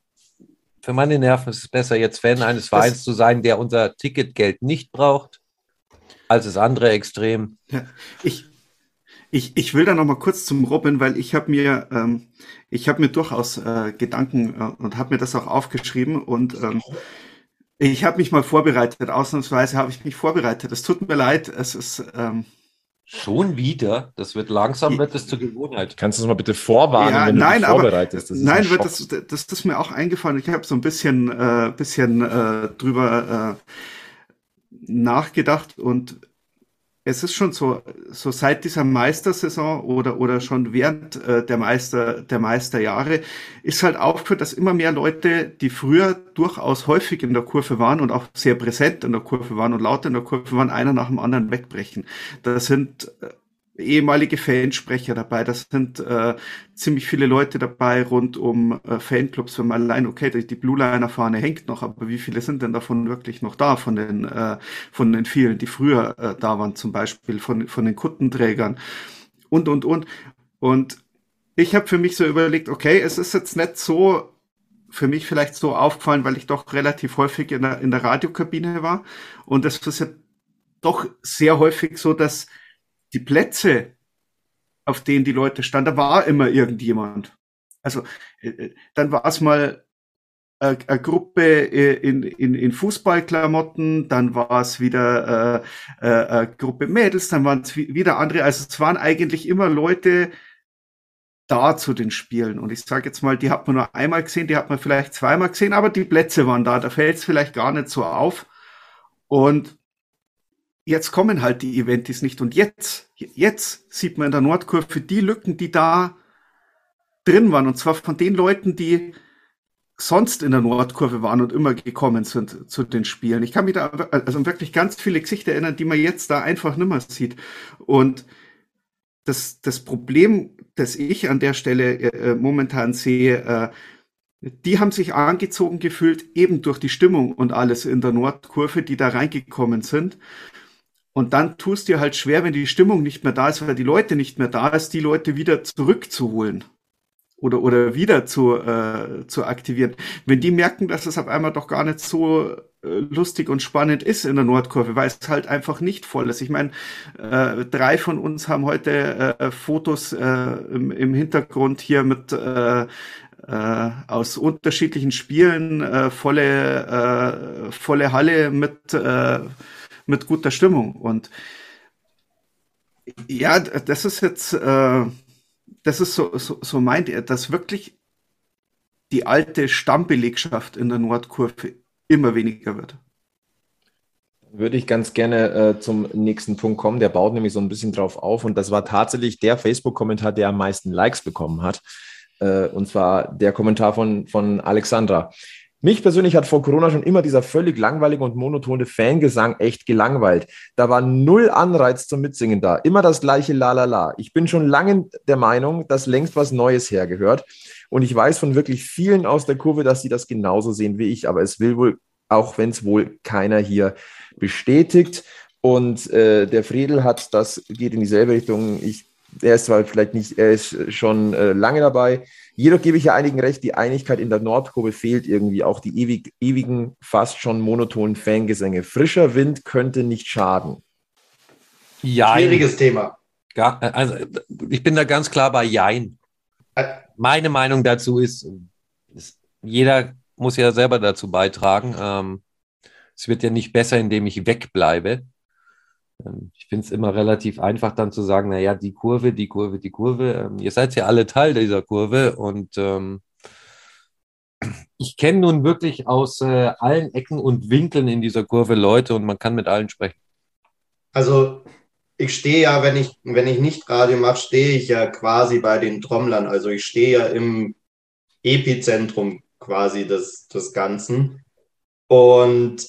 für meine Nerven ist es besser, jetzt Fan eines Vereins das, zu sein, der unser Ticketgeld nicht braucht, als das andere Extrem. Ja, ich, ich, ich will da noch mal kurz zum Robin, weil ich habe mir, ähm, ich habe mir durchaus äh, Gedanken äh, und habe mir das auch aufgeschrieben und ähm, ich habe mich mal vorbereitet, ausnahmsweise habe ich mich vorbereitet. Es tut mir leid, es ist. Ähm, Schon wieder? Das wird langsam, wird das zur Gewohnheit. Kannst du es mal bitte vorwarnen, ja, wenn du nein, dich vorbereitest? Das nein, wird das, das, das ist mir auch eingefallen. Ich habe so ein bisschen, äh, bisschen äh, drüber äh, nachgedacht und es ist schon so, so seit dieser Meistersaison oder, oder schon während äh, der Meister, der Meisterjahre ist halt aufgehört, dass immer mehr Leute, die früher durchaus häufig in der Kurve waren und auch sehr präsent in der Kurve waren und laut in der Kurve waren, einer nach dem anderen wegbrechen. Das sind äh, ehemalige Fansprecher dabei. Das sind äh, ziemlich viele Leute dabei rund um äh, Fanclubs, wenn man allein, okay, die Blue Liner Fahne hängt noch, aber wie viele sind denn davon wirklich noch da, von den, äh, von den vielen, die früher äh, da waren, zum Beispiel von, von den Kuttenträgern und, und, und. Und ich habe für mich so überlegt, okay, es ist jetzt nicht so für mich vielleicht so aufgefallen, weil ich doch relativ häufig in der, in der Radiokabine war. Und es ist ja doch sehr häufig so, dass die Plätze, auf denen die Leute standen, da war immer irgendjemand. Also äh, äh, dann war es mal eine, eine Gruppe äh, in, in, in Fußballklamotten, dann war es wieder äh, eine Gruppe Mädels, dann waren es wieder andere. Also es waren eigentlich immer Leute da zu den Spielen. Und ich sage jetzt mal, die hat man nur einmal gesehen, die hat man vielleicht zweimal gesehen, aber die Plätze waren da. Da fällt es vielleicht gar nicht so auf. Und jetzt kommen halt die Eventis nicht. Und jetzt, jetzt sieht man in der Nordkurve die Lücken, die da drin waren. Und zwar von den Leuten, die sonst in der Nordkurve waren und immer gekommen sind zu den Spielen. Ich kann mich da also wirklich ganz viele Gesichter erinnern, die man jetzt da einfach nimmer sieht. Und das, das Problem, das ich an der Stelle äh, momentan sehe, äh, die haben sich angezogen gefühlt, eben durch die Stimmung und alles in der Nordkurve, die da reingekommen sind. Und dann tust dir halt schwer, wenn die Stimmung nicht mehr da ist, weil die Leute nicht mehr da ist, die Leute wieder zurückzuholen oder, oder wieder zu, äh, zu aktivieren. Wenn die merken, dass es auf einmal doch gar nicht so äh, lustig und spannend ist in der Nordkurve, weil es halt einfach nicht voll ist. Ich meine, äh, drei von uns haben heute äh, Fotos äh, im, im Hintergrund hier mit äh, äh, aus unterschiedlichen Spielen, äh, volle, äh, volle Halle mit äh, mit guter Stimmung. Und ja, das ist jetzt, äh, das ist so, so, so meint er, dass wirklich die alte Stammbelegschaft in der Nordkurve immer weniger wird. Würde ich ganz gerne äh, zum nächsten Punkt kommen. Der baut nämlich so ein bisschen drauf auf. Und das war tatsächlich der Facebook-Kommentar, der am meisten Likes bekommen hat. Äh, und zwar der Kommentar von, von Alexandra. Mich persönlich hat vor Corona schon immer dieser völlig langweilige und monotone Fangesang echt gelangweilt. Da war null Anreiz zum Mitsingen da. Immer das gleiche La La La. Ich bin schon lange der Meinung, dass längst was Neues hergehört. Und ich weiß von wirklich vielen aus der Kurve, dass sie das genauso sehen wie ich. Aber es will wohl, auch wenn es wohl keiner hier bestätigt. Und äh, der Friedel hat, das geht in dieselbe Richtung. Ich, er ist zwar vielleicht nicht, er ist schon äh, lange dabei. Jedoch gebe ich ja einigen recht, die Einigkeit in der Nordkurve fehlt irgendwie. Auch die ewig, ewigen, fast schon monotonen Fangesänge. Frischer Wind könnte nicht schaden. Ja. Schwieriges Thema. Ja, also ich bin da ganz klar bei Jein. Meine Meinung dazu ist, ist jeder muss ja selber dazu beitragen. Ähm, es wird ja nicht besser, indem ich wegbleibe. Ähm, ich finde es immer relativ einfach dann zu sagen, naja, die Kurve, die Kurve, die Kurve. Ähm, ihr seid ja alle Teil dieser Kurve und ähm, ich kenne nun wirklich aus äh, allen Ecken und Winkeln in dieser Kurve Leute und man kann mit allen sprechen. Also ich stehe ja, wenn ich, wenn ich nicht Radio mache, stehe ich ja quasi bei den Trommlern. Also ich stehe ja im Epizentrum quasi des, des Ganzen. Und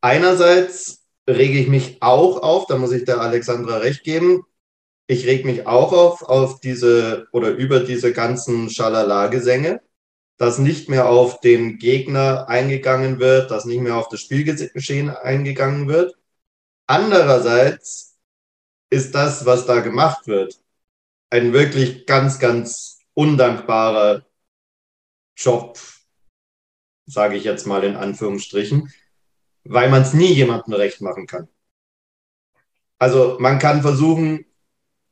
einerseits rege ich mich auch auf, da muss ich der Alexandra recht geben. Ich reg mich auch auf, auf diese oder über diese ganzen Schalala-Gesänge, dass nicht mehr auf den Gegner eingegangen wird, dass nicht mehr auf das Spielgeschehen eingegangen wird. Andererseits ist das, was da gemacht wird, ein wirklich ganz, ganz undankbarer Job, sage ich jetzt mal in Anführungsstrichen weil man es nie jemandem recht machen kann. Also man kann versuchen,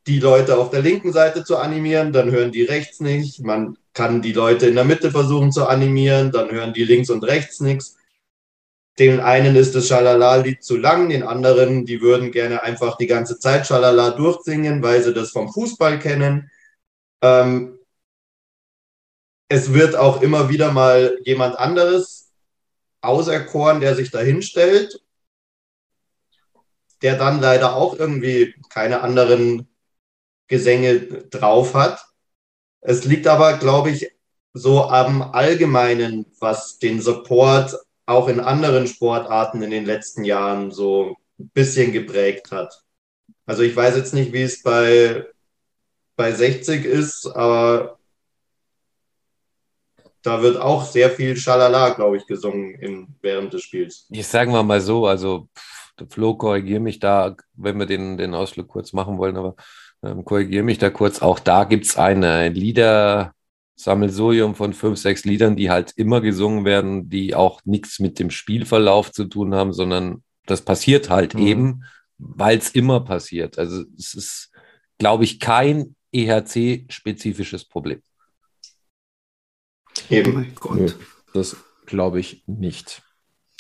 die Leute auf der linken Seite zu animieren, dann hören die rechts nicht. Man kann die Leute in der Mitte versuchen zu animieren, dann hören die links und rechts nichts. Den einen ist das Schalala-Lied zu lang, den anderen, die würden gerne einfach die ganze Zeit Schalala durchsingen, weil sie das vom Fußball kennen. Ähm, es wird auch immer wieder mal jemand anderes auserkoren, der sich da hinstellt, der dann leider auch irgendwie keine anderen Gesänge drauf hat. Es liegt aber, glaube ich, so am Allgemeinen, was den Support auch in anderen Sportarten in den letzten Jahren so ein bisschen geprägt hat. Also ich weiß jetzt nicht, wie es bei, bei 60 ist, aber da wird auch sehr viel Schalala, glaube ich, gesungen in, während des Spiels. Ich sagen wir mal so, also der Flo korrigiere mich da, wenn wir den, den Ausflug kurz machen wollen, aber ähm, korrigiere mich da kurz. Auch da gibt es eine Liedersammelsurium von fünf, sechs Liedern, die halt immer gesungen werden, die auch nichts mit dem Spielverlauf zu tun haben, sondern das passiert halt mhm. eben, weil es immer passiert. Also es ist, glaube ich, kein EHC-spezifisches Problem. Eben. Oh mein Gott. Nö, das glaube ich nicht.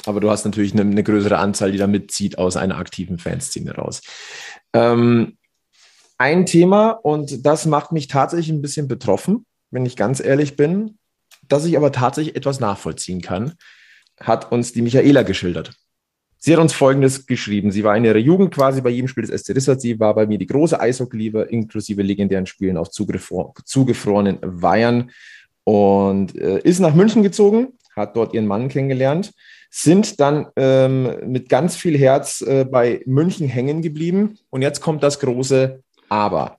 Aber du hast natürlich eine, eine, größere Anzahl, die da mitzieht aus einer aktiven Fanszene raus. Ähm, ein Thema, und das macht mich tatsächlich ein bisschen betroffen, wenn ich ganz ehrlich bin, dass ich aber tatsächlich etwas nachvollziehen kann, hat uns die Michaela geschildert. Sie hat uns Folgendes geschrieben. Sie war in ihrer Jugend quasi bei jedem Spiel des SC Rissert. Sie war bei mir die große Eishockey-Liebe, inklusive legendären Spielen auf zugefrorenen Weihern und äh, ist nach München gezogen, hat dort ihren Mann kennengelernt, sind dann ähm, mit ganz viel Herz äh, bei München hängen geblieben. Und jetzt kommt das große Aber.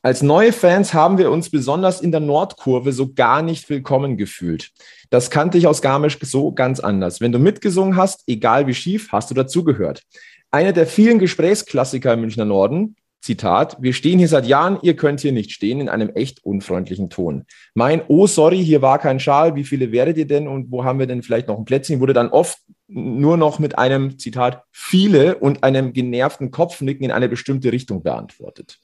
Als neue Fans haben wir uns besonders in der Nordkurve so gar nicht willkommen gefühlt. Das kannte ich aus Garmisch so ganz anders. Wenn du mitgesungen hast, egal wie schief, hast du dazugehört. Einer der vielen Gesprächsklassiker im Münchner Norden, Zitat, wir stehen hier seit Jahren, ihr könnt hier nicht stehen, in einem echt unfreundlichen Ton. Mein, oh sorry, hier war kein Schal, wie viele werdet ihr denn und wo haben wir denn vielleicht noch ein Plätzchen, wurde dann oft nur noch mit einem Zitat viele und einem genervten Kopfnicken in eine bestimmte Richtung beantwortet.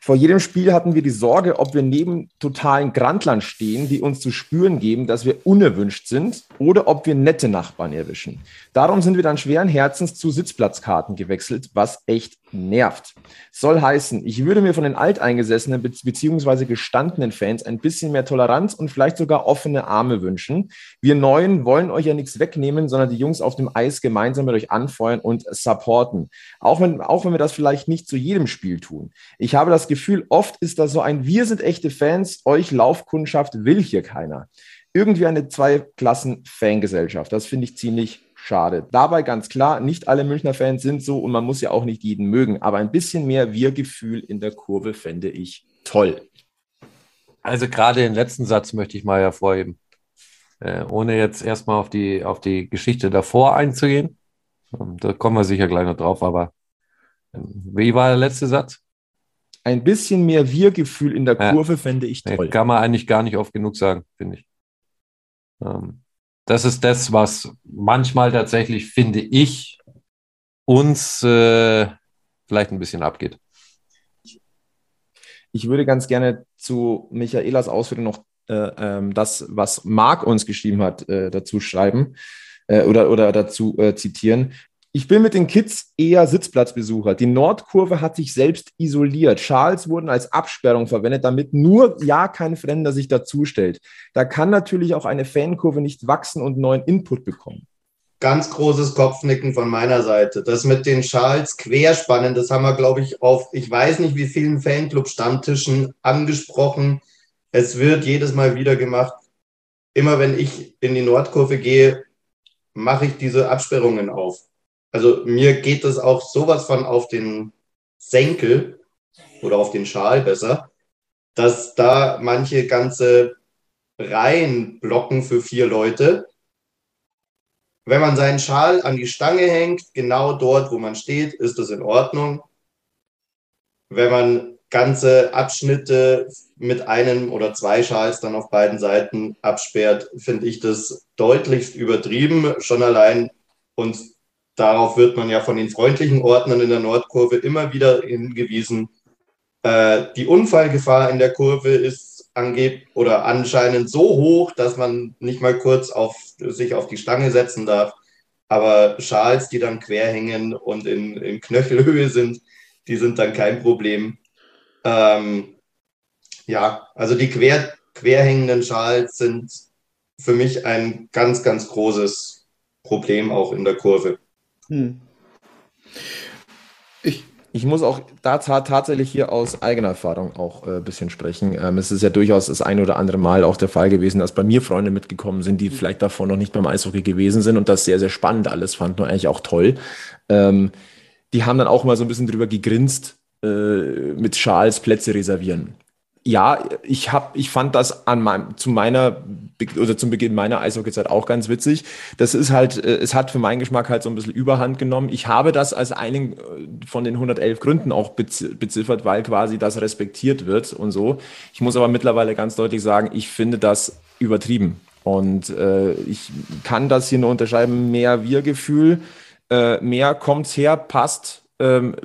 Vor jedem Spiel hatten wir die Sorge, ob wir neben totalen Grandlern stehen, die uns zu spüren geben, dass wir unerwünscht sind, oder ob wir nette Nachbarn erwischen. Darum sind wir dann schweren Herzens zu Sitzplatzkarten gewechselt, was echt nervt. Soll heißen, ich würde mir von den alteingesessenen bzw. gestandenen Fans ein bisschen mehr Toleranz und vielleicht sogar offene Arme wünschen. Wir Neuen wollen euch ja nichts wegnehmen, sondern die Jungs auf dem Eis gemeinsam mit euch anfeuern und supporten. Auch wenn, auch wenn wir das vielleicht nicht zu jedem Spiel tun. Ich habe das Gefühl, oft ist das so ein Wir sind echte Fans, euch Laufkundschaft will hier keiner. irgendwie eine Zwei-Klassen-Fangesellschaft. Das finde ich ziemlich schade. Dabei ganz klar, nicht alle Münchner Fans sind so und man muss ja auch nicht jeden mögen, aber ein bisschen mehr Wir-Gefühl in der Kurve fände ich toll. Also gerade den letzten Satz möchte ich mal hervorheben. Äh, ohne jetzt erstmal auf die, auf die Geschichte davor einzugehen. Ähm, da kommen wir sicher gleich noch drauf, aber ähm, wie war der letzte Satz? Ein bisschen mehr Wir-Gefühl in der Kurve ja. fände ich toll. Kann man eigentlich gar nicht oft genug sagen, finde ich. Ähm, das ist das, was manchmal tatsächlich, finde ich, uns äh, vielleicht ein bisschen abgeht. Ich würde ganz gerne zu Michaelas Ausführung noch äh, ähm, das, was Marc uns geschrieben hat, äh, dazu schreiben äh, oder, oder dazu äh, zitieren. Ich bin mit den Kids eher Sitzplatzbesucher. Die Nordkurve hat sich selbst isoliert. Schals wurden als Absperrung verwendet, damit nur ja kein Fremder sich dazustellt. Da kann natürlich auch eine Fankurve nicht wachsen und neuen Input bekommen. Ganz großes Kopfnicken von meiner Seite. Das mit den Schals querspannen, das haben wir, glaube ich, auf ich weiß nicht wie vielen Fanclub-Stammtischen angesprochen. Es wird jedes Mal wieder gemacht. Immer wenn ich in die Nordkurve gehe, mache ich diese Absperrungen auf also mir geht es auch sowas von auf den Senkel oder auf den Schal besser, dass da manche ganze Reihen blocken für vier Leute. Wenn man seinen Schal an die Stange hängt, genau dort, wo man steht, ist das in Ordnung. Wenn man ganze Abschnitte mit einem oder zwei Schals dann auf beiden Seiten absperrt, finde ich das deutlichst übertrieben. Schon allein uns Darauf wird man ja von den freundlichen Ordnern in der Nordkurve immer wieder hingewiesen. Äh, die Unfallgefahr in der Kurve ist angeb oder anscheinend so hoch, dass man nicht mal kurz auf, sich auf die Stange setzen darf. Aber Schals, die dann quer hängen und in, in Knöchelhöhe sind, die sind dann kein Problem. Ähm, ja, also die quer, querhängenden Schals sind für mich ein ganz, ganz großes Problem auch in der Kurve. Hm. Ich, ich muss auch da tatsächlich hier aus eigener Erfahrung auch ein äh, bisschen sprechen. Ähm, es ist ja durchaus das ein oder andere Mal auch der Fall gewesen, dass bei mir Freunde mitgekommen sind, die vielleicht davor noch nicht beim Eishockey gewesen sind und das sehr, sehr spannend alles fanden und eigentlich auch toll. Ähm, die haben dann auch mal so ein bisschen drüber gegrinst, äh, mit Schals Plätze reservieren ja, ich habe, ich fand das an meinem, zu meiner oder zum Beginn meiner Eishockeyzeit auch ganz witzig. Das ist halt, äh, es hat für meinen Geschmack halt so ein bisschen Überhand genommen. Ich habe das als einen äh, von den 111 Gründen auch beziffert, weil quasi das respektiert wird und so. Ich muss aber mittlerweile ganz deutlich sagen, ich finde das übertrieben. Und äh, ich kann das hier nur unterschreiben, mehr Wir-Gefühl, äh, mehr kommt's her, passt. Ähm,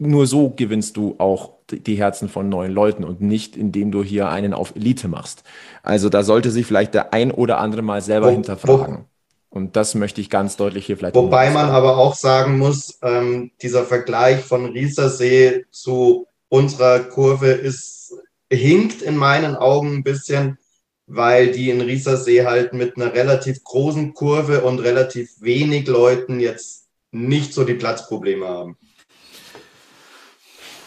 nur so gewinnst du auch die Herzen von neuen Leuten und nicht, indem du hier einen auf Elite machst. Also da sollte sich vielleicht der ein oder andere mal selber wo, hinterfragen. Wo, und das möchte ich ganz deutlich hier vielleicht. Wobei man aber auch sagen muss, ähm, dieser Vergleich von Riesersee zu unserer Kurve ist, hinkt in meinen Augen ein bisschen, weil die in Riesersee halt mit einer relativ großen Kurve und relativ wenig Leuten jetzt nicht so die Platzprobleme haben.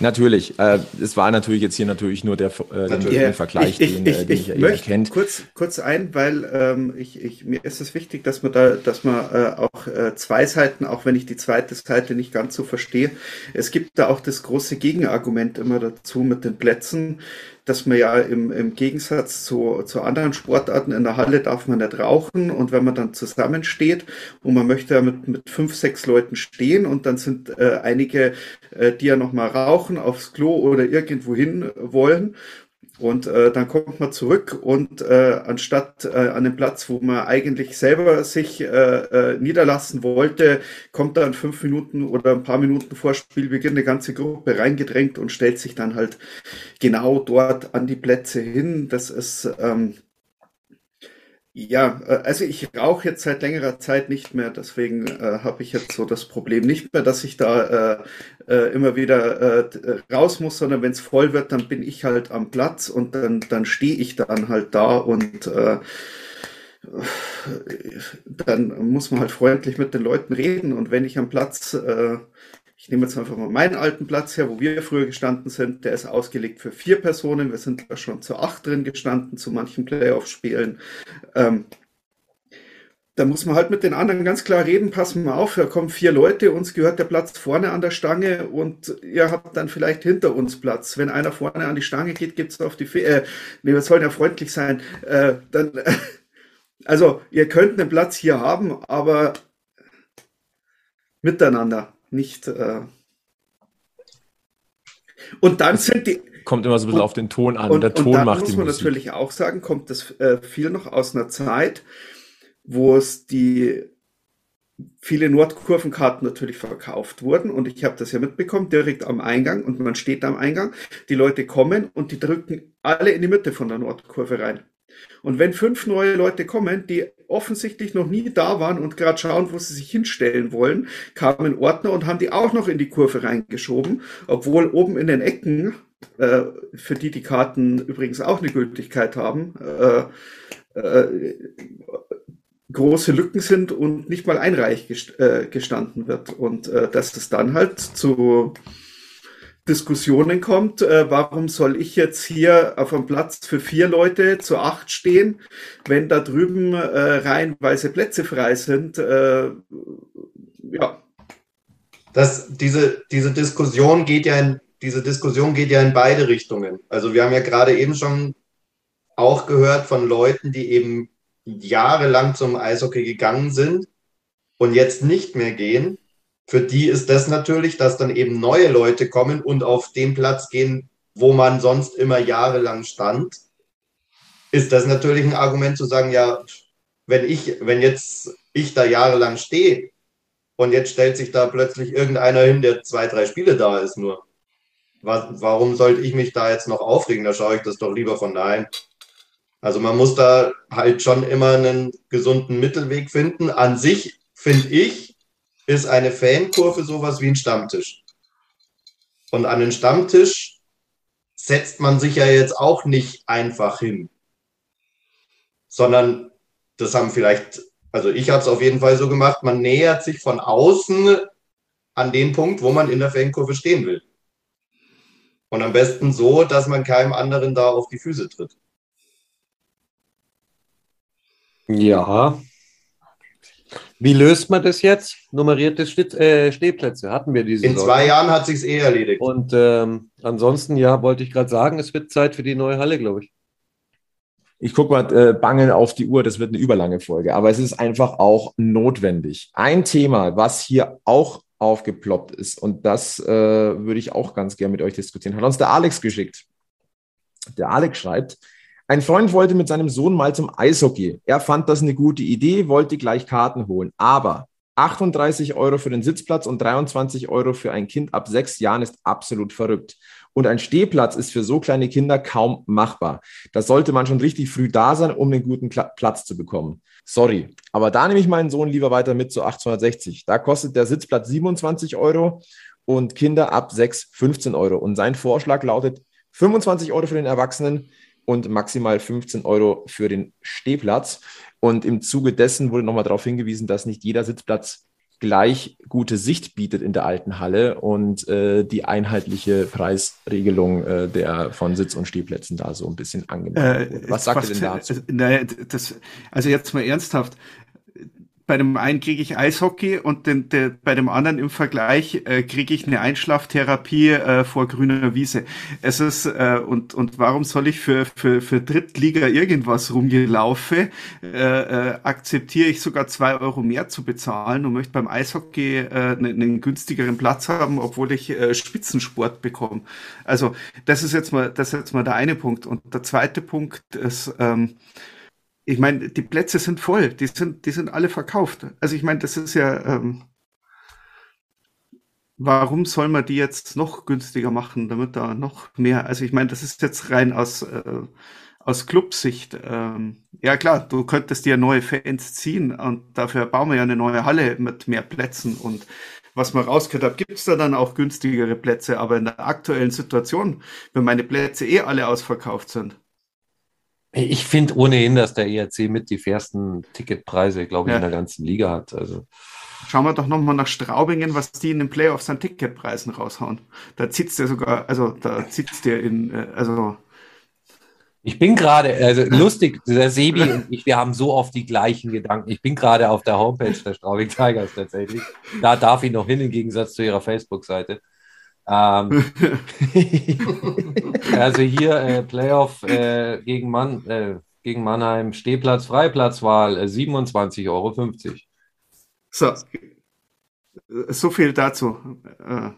Natürlich. Äh, es war natürlich jetzt hier natürlich nur der, äh, natürlich. den, Vergleich, ich, den, ich, äh, den ich, ich ja kennt. Kurz, kurz ein, weil ähm, ich, ich, mir ist es wichtig, dass man da, dass man äh, auch äh, zwei Seiten, auch wenn ich die zweite Seite nicht ganz so verstehe. Es gibt da auch das große Gegenargument immer dazu mit den Plätzen dass man ja im, im Gegensatz zu, zu anderen Sportarten in der Halle darf man nicht rauchen und wenn man dann zusammensteht und man möchte ja mit, mit fünf, sechs Leuten stehen und dann sind äh, einige, äh, die ja nochmal rauchen, aufs Klo oder irgendwo hin wollen und äh, dann kommt man zurück und äh, anstatt äh, an dem Platz, wo man eigentlich selber sich äh, äh, niederlassen wollte, kommt dann fünf Minuten oder ein paar Minuten vor Spielbeginn eine ganze Gruppe reingedrängt und stellt sich dann halt genau dort an die Plätze hin. Das ist ähm, ja, äh, also ich rauche jetzt seit längerer Zeit nicht mehr, deswegen äh, habe ich jetzt so das Problem nicht mehr, dass ich da äh, äh, immer wieder äh, raus muss, sondern wenn es voll wird, dann bin ich halt am Platz und dann, dann stehe ich dann halt da und äh, dann muss man halt freundlich mit den Leuten reden und wenn ich am Platz ich nehme jetzt einfach mal meinen alten Platz her, wo wir früher gestanden sind. Der ist ausgelegt für vier Personen. Wir sind da schon zu acht drin gestanden, zu manchen Playoff-Spielen. Ähm, da muss man halt mit den anderen ganz klar reden, passen wir auf, da kommen vier Leute, uns gehört der Platz vorne an der Stange und ihr habt dann vielleicht hinter uns Platz. Wenn einer vorne an die Stange geht, gibt es auf die, Fe äh, nee, wir sollen ja freundlich sein, äh, dann, äh, also ihr könnt einen Platz hier haben, aber miteinander, nicht, äh, und dann sind die, kommt immer so ein bisschen und, auf den Ton an. Und, der Ton und macht muss man Musik. natürlich auch sagen, kommt das äh, viel noch aus einer Zeit, wo es die viele Nordkurvenkarten natürlich verkauft wurden. Und ich habe das ja mitbekommen, direkt am Eingang. Und man steht am Eingang, die Leute kommen und die drücken alle in die Mitte von der Nordkurve rein. Und wenn fünf neue Leute kommen, die offensichtlich noch nie da waren und gerade schauen, wo sie sich hinstellen wollen, kamen Ordner und haben die auch noch in die Kurve reingeschoben, obwohl oben in den Ecken, äh, für die die Karten übrigens auch eine Gültigkeit haben, äh, äh, große Lücken sind und nicht mal einreich äh, gestanden wird. Und äh, dass das dann halt zu Diskussionen kommt, äh, warum soll ich jetzt hier auf einem Platz für vier Leute zu acht stehen, wenn da drüben äh, reihenweise Plätze frei sind. Äh, ja. Das, diese, diese Diskussion geht ja in, diese Diskussion geht ja in beide Richtungen. Also wir haben ja gerade eben schon auch gehört von Leuten, die eben jahrelang zum Eishockey gegangen sind und jetzt nicht mehr gehen, für die ist das natürlich, dass dann eben neue Leute kommen und auf den Platz gehen, wo man sonst immer jahrelang stand, ist das natürlich ein Argument zu sagen, ja, wenn ich, wenn jetzt ich da jahrelang stehe und jetzt stellt sich da plötzlich irgendeiner hin, der zwei, drei Spiele da ist nur. warum sollte ich mich da jetzt noch aufregen? Da schaue ich das doch lieber von daheim. Also man muss da halt schon immer einen gesunden Mittelweg finden. An sich, finde ich, ist eine Fankurve sowas wie ein Stammtisch. Und an den Stammtisch setzt man sich ja jetzt auch nicht einfach hin, sondern das haben vielleicht, also ich habe es auf jeden Fall so gemacht, man nähert sich von außen an den Punkt, wo man in der Fankurve stehen will. Und am besten so, dass man keinem anderen da auf die Füße tritt. Ja. Wie löst man das jetzt? Nummerierte Schlitt, äh, Stehplätze hatten wir diese In Saison. zwei Jahren hat sich eh erledigt. Und ähm, ansonsten, ja, wollte ich gerade sagen, es wird Zeit für die neue Halle, glaube ich. Ich gucke mal äh, bangen auf die Uhr, das wird eine überlange Folge, aber es ist einfach auch notwendig. Ein Thema, was hier auch aufgeploppt ist, und das äh, würde ich auch ganz gerne mit euch diskutieren, hat uns der Alex geschickt. Der Alex schreibt, ein Freund wollte mit seinem Sohn mal zum Eishockey. Er fand das eine gute Idee, wollte gleich Karten holen. Aber 38 Euro für den Sitzplatz und 23 Euro für ein Kind ab sechs Jahren ist absolut verrückt. Und ein Stehplatz ist für so kleine Kinder kaum machbar. Da sollte man schon richtig früh da sein, um einen guten Platz zu bekommen. Sorry, aber da nehme ich meinen Sohn lieber weiter mit zu 860. Da kostet der Sitzplatz 27 Euro und Kinder ab 6 15 Euro. Und sein Vorschlag lautet 25 Euro für den Erwachsenen, und maximal 15 Euro für den Stehplatz. Und im Zuge dessen wurde nochmal darauf hingewiesen, dass nicht jeder Sitzplatz gleich gute Sicht bietet in der alten Halle und äh, die einheitliche Preisregelung äh, der von Sitz- und Stehplätzen da so ein bisschen angenommen äh, Was sagt ihr denn dazu? Naja, das, also jetzt mal ernsthaft, bei dem einen kriege ich Eishockey und den, der, bei dem anderen im Vergleich äh, kriege ich eine Einschlaftherapie äh, vor grüner Wiese. Es ist, äh, und, und warum soll ich für, für, für Drittliga irgendwas rumgelaufe, äh, äh, akzeptiere ich sogar zwei Euro mehr zu bezahlen und möchte beim Eishockey äh, einen, einen günstigeren Platz haben, obwohl ich äh, Spitzensport bekomme. Also das ist jetzt mal, das ist jetzt mal der eine Punkt. Und der zweite Punkt ist, ähm, ich meine, die Plätze sind voll, die sind, die sind alle verkauft. Also ich meine, das ist ja, ähm, warum soll man die jetzt noch günstiger machen, damit da noch mehr, also ich meine, das ist jetzt rein aus, äh, aus Clubsicht. Ähm, ja klar, du könntest dir neue Fans ziehen und dafür bauen wir ja eine neue Halle mit mehr Plätzen und was man rausgehört hat, gibt es da dann auch günstigere Plätze, aber in der aktuellen Situation, wenn meine Plätze eh alle ausverkauft sind, ich finde ohnehin, dass der ERC mit die fairsten Ticketpreise, glaube ich, ja. in der ganzen Liga hat. Also schauen wir doch nochmal nach Straubingen, was die in den Playoffs an Ticketpreisen raushauen. Da zieht's dir sogar, also da zieht's dir in, äh, also Ich bin gerade, also lustig, der Sebi und ich, wir haben so oft die gleichen Gedanken. Ich bin gerade auf der Homepage der Straubing Tigers tatsächlich. Da darf ich noch hin, im Gegensatz zu ihrer Facebook-Seite. Ähm, also hier äh, Playoff äh, gegen, Mann, äh, gegen Mannheim, Stehplatz, Freiplatzwahl, äh, 27,50 Euro. so. So viel dazu. Äh,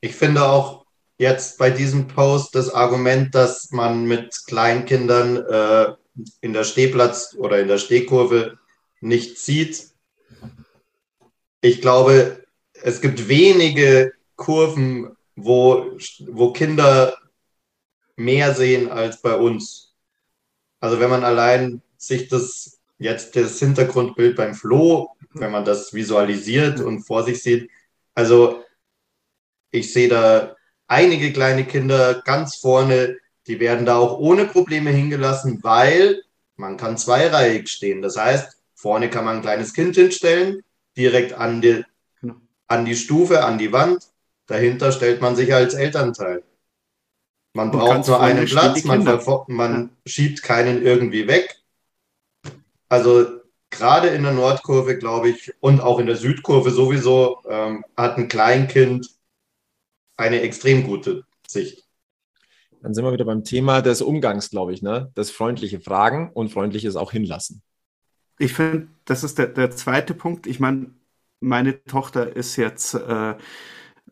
Ich finde auch jetzt bei diesem Post das Argument, dass man mit Kleinkindern äh, in der Stehplatz oder in der Stehkurve nicht sieht. Ich glaube, es gibt wenige Kurven, wo, wo Kinder mehr sehen als bei uns. Also wenn man allein sich das jetzt das Hintergrundbild beim Flo, wenn man das visualisiert und vor sich sieht, also ich sehe da einige kleine Kinder ganz vorne, die werden da auch ohne Probleme hingelassen, weil man kann zweireihig stehen. Das heißt, vorne kann man ein kleines Kind hinstellen, direkt an die, Genau. an die Stufe, an die Wand. Dahinter stellt man sich als Elternteil. Man Und braucht nur einen Platz, man, man schiebt keinen irgendwie weg. Also gerade in der Nordkurve, glaube ich, und auch in der Südkurve sowieso, ähm, hat ein Kleinkind eine extrem gute Sicht. Dann sind wir wieder beim Thema des Umgangs, glaube ich, ne? Das freundliche Fragen und freundliches auch hinlassen. Ich finde, das ist der, der zweite Punkt. Ich meine, meine Tochter ist jetzt, äh,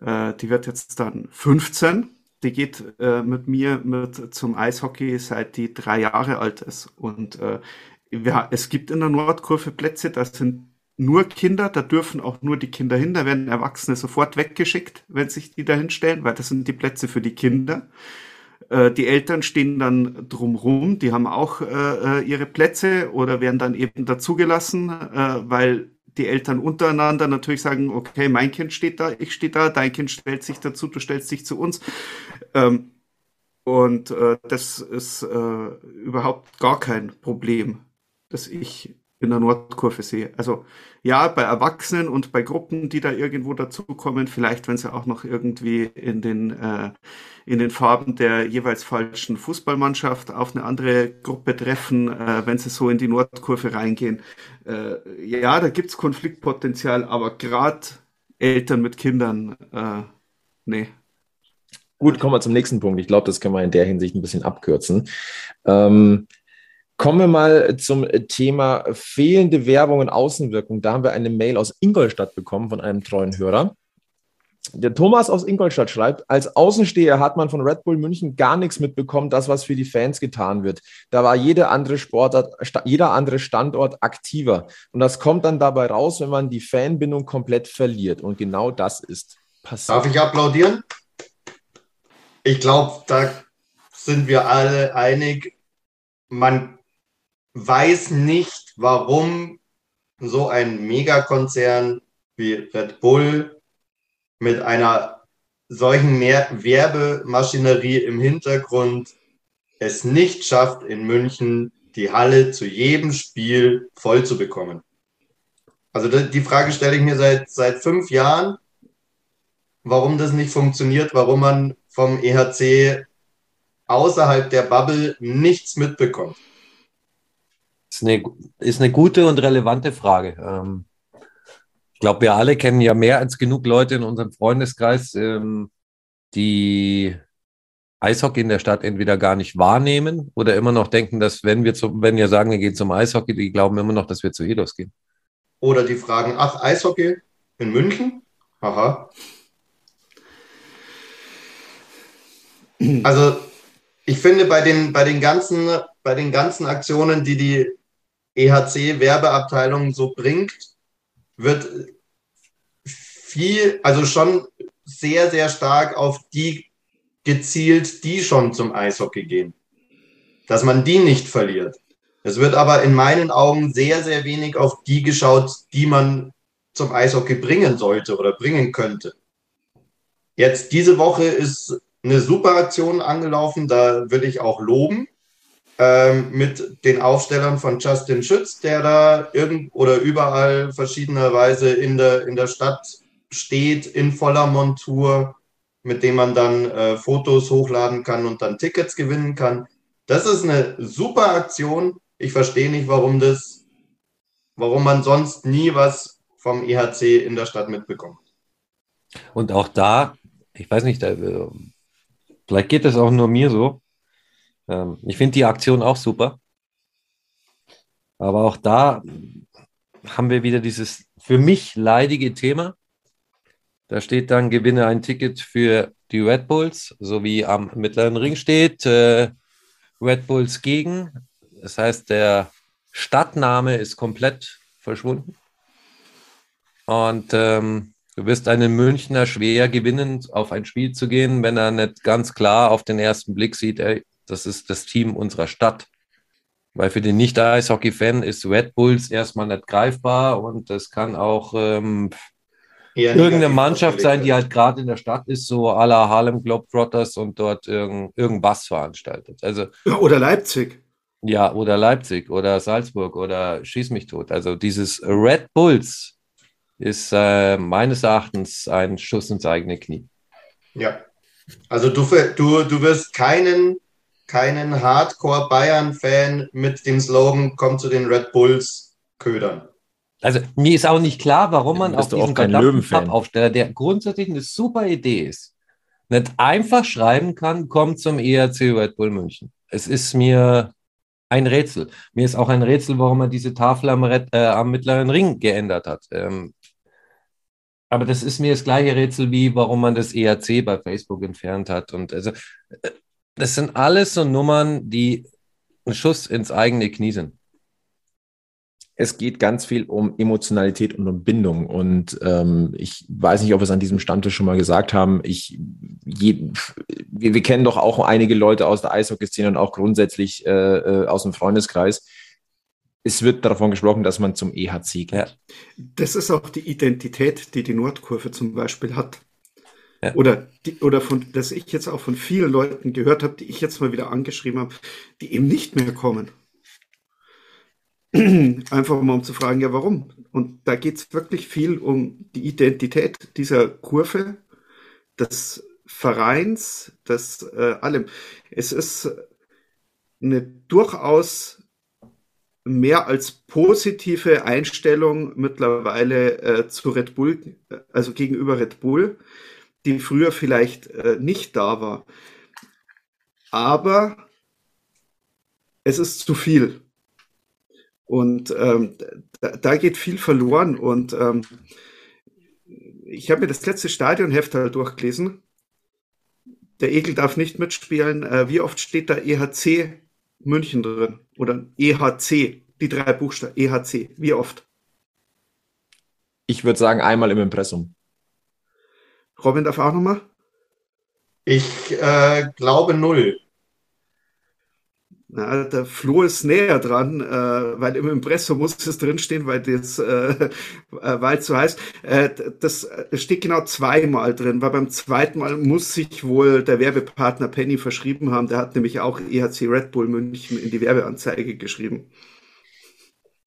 äh, die wird jetzt dann 15. Die geht äh, mit mir mit zum Eishockey, seit die drei Jahre alt ist. Und äh, wir, es gibt in der Nordkurve Plätze, da sind nur Kinder, da dürfen auch nur die Kinder hin, da werden Erwachsene sofort weggeschickt, wenn sich die da hinstellen, weil das sind die Plätze für die Kinder. Äh, Die Eltern stehen dann drumrum, die haben auch äh, äh, ihre Plätze oder werden dann eben dazugelassen, äh, weil die Eltern untereinander natürlich sagen, okay, mein Kind steht da, ich stehe da, dein Kind stellt sich dazu, du stellst dich zu uns. Ähm, und äh, das ist äh, überhaupt gar kein Problem, das ich in der Nordkurve sehe. Also ja, bei Erwachsenen und bei Gruppen, die da irgendwo dazukommen, vielleicht wenn sie auch noch irgendwie in den äh, in den Farben der jeweils falschen Fußballmannschaft auf eine andere Gruppe treffen, äh, wenn sie so in die Nordkurve reingehen. Äh, ja, da gibt's Konfliktpotenzial, aber gerade Eltern mit Kindern, äh, nee. Gut, kommen wir zum nächsten Punkt. Ich glaube, das können wir in der Hinsicht ein bisschen abkürzen. Ähm, kommen wir mal zum Thema fehlende Werbung und Außenwirkung. Da haben wir eine Mail aus Ingolstadt bekommen von einem treuen Hörer. Der Thomas aus Ingolstadt schreibt, als Außensteher hat man von Red Bull München gar nichts mitbekommen, das, was für die Fans getan wird. Da war jede andere Sportart, jeder andere Standort aktiver. Und das kommt dann dabei raus, wenn man die Fanbindung komplett verliert. Und genau das ist passiert. Darf ich applaudieren? Ich glaube, da sind wir alle einig. Man weiß nicht, warum so ein Megakonzern wie Red Bull mit einer solchen Mehr Werbemaschinerie im Hintergrund es nicht schafft, in München die Halle zu jedem Spiel voll zu bekommen. Also die Frage stelle ich mir seit, seit fünf Jahren warum das nicht funktioniert, warum man vom EHC außerhalb der Bubble nichts mitbekommt. Ist eine, ist eine gute und relevante Frage. Ähm, ich glaube, wir alle kennen ja mehr als genug Leute in unserem Freundeskreis, ähm, die Eishockey in der Stadt entweder gar nicht wahrnehmen oder immer noch denken, dass wenn wir zum, wenn wir sagen, wir gehen zum Eishockey, die glauben immer noch, dass wir zu Edos gehen. Oder die fragen, ach, Eishockey in München? Aha. Also ich finde bei den, bei den, ganzen, bei den ganzen Aktionen, die die EHC-Werbeabteilung so bringt, wird viel, also schon sehr, sehr stark auf die gezielt, die schon zum Eishockey gehen. Dass man die nicht verliert. Es wird aber in meinen Augen sehr, sehr wenig auf die geschaut, die man zum Eishockey bringen sollte oder bringen könnte. Jetzt diese Woche ist eine super Aktion angelaufen, da würde ich auch loben. Ähm, mit den Aufstellern von Justin Schütz, der da irgend oder überall verschiedenerweise in der, in der Stadt steht, in voller Montur, mit dem man dann äh, Fotos hochladen kann und dann Tickets gewinnen kann. Das ist eine super Aktion. Ich verstehe nicht, warum das, warum man sonst nie was vom EHC in der Stadt mitbekommt. Und auch da, ich weiß nicht, da, vielleicht geht das auch nur mir so. Ähm, ich finde die Aktion auch super. Aber auch da haben wir wieder dieses für mich leidige Thema. Da steht dann, gewinne ein Ticket für die Red Bulls, so wie am mittleren Ring steht, äh, Red Bulls gegen. Das heißt, der Stadtname ist komplett verschwunden. Und ähm, du wirst einen Münchner schwer gewinnen, auf ein Spiel zu gehen, wenn er nicht ganz klar auf den ersten Blick sieht, ey, das ist das Team unserer Stadt. Weil für den Nicht-Eishockey-Fan ist Red Bulls erstmal nicht greifbar und das kann auch ähm, irgendeine Mannschaft sein, die halt gerade in der Stadt ist, so à la Harlem Globetrotters und dort irgend, irgendwas veranstaltet. Also, oder Leipzig. Ja, oder Leipzig oder Salzburg oder Schieß mich tot. Also dieses Red Bulls ist äh, meines Erachtens ein Schuss ins eigene Knie. Ja. Also du, du, du wirst keinen keinen Hardcore-Bayern-Fan mit dem Slogan Komm zu den Red Bulls ködern. Also mir ist auch nicht klar, warum man auf diesen verdammten Pappaufsteller, der grundsätzlich eine super Idee ist, nicht einfach schreiben kann, komm zum ERC Red Bull München. Es ist mir ein Rätsel. Mir ist auch ein Rätsel, warum man diese Tafel am, Red, äh, am mittleren Ring geändert hat. Ähm, aber das ist mir das gleiche Rätsel wie, warum man das ERC bei Facebook entfernt hat. Und also äh, das sind alles so Nummern, die ein Schuss ins eigene Knie sind. Es geht ganz viel um Emotionalität und um Bindung. Und ähm, ich weiß nicht, ob wir es an diesem Stammtisch schon mal gesagt haben. Ich, je, wir, wir, kennen doch auch einige Leute aus der Eishockey-Szene und auch grundsätzlich äh, äh aus dem Freundeskreis. Es wird davon gesprochen, dass man zum EHC geht. Ja. Das ist auch die Identität, die die Nordkurve zum Beispiel hat. Oder, die, oder von, dass ich jetzt auch von vielen Leuten gehört habe, die ich jetzt mal wieder angeschrieben habe, die eben nicht mehr kommen. Einfach mal um zu fragen, ja, warum? Und da geht es wirklich viel um die Identität dieser Kurve, des Vereins, des äh, allem. Es ist eine durchaus mehr als positive Einstellung mittlerweile äh, zu Red Bull, also gegenüber Red Bull die früher vielleicht äh, nicht da war. Aber es ist zu viel. Und ähm, da, da, geht viel verloren. Und ähm, ich habe mir das letzte Stadionheft halt durchgelesen. Der Egel darf nicht mitspielen. Äh, wie oft steht da EHC München drin? Oder EHC, die drei Buchstaben, EHC. Wie oft? Ich würde sagen, einmal im Impressum. Robin darf auch nochmal? Ich äh, glaube null. Na, der Flo ist näher dran, äh, weil im Impressum muss es drinstehen, weil das äh, äh weil es so heißt. Äh, das, das steht genau zweimal drin, weil beim zweiten Mal muss sich wohl der Werbepartner Penny verschrieben haben. Der hat nämlich auch EHC Red Bull München in die Werbeanzeige geschrieben.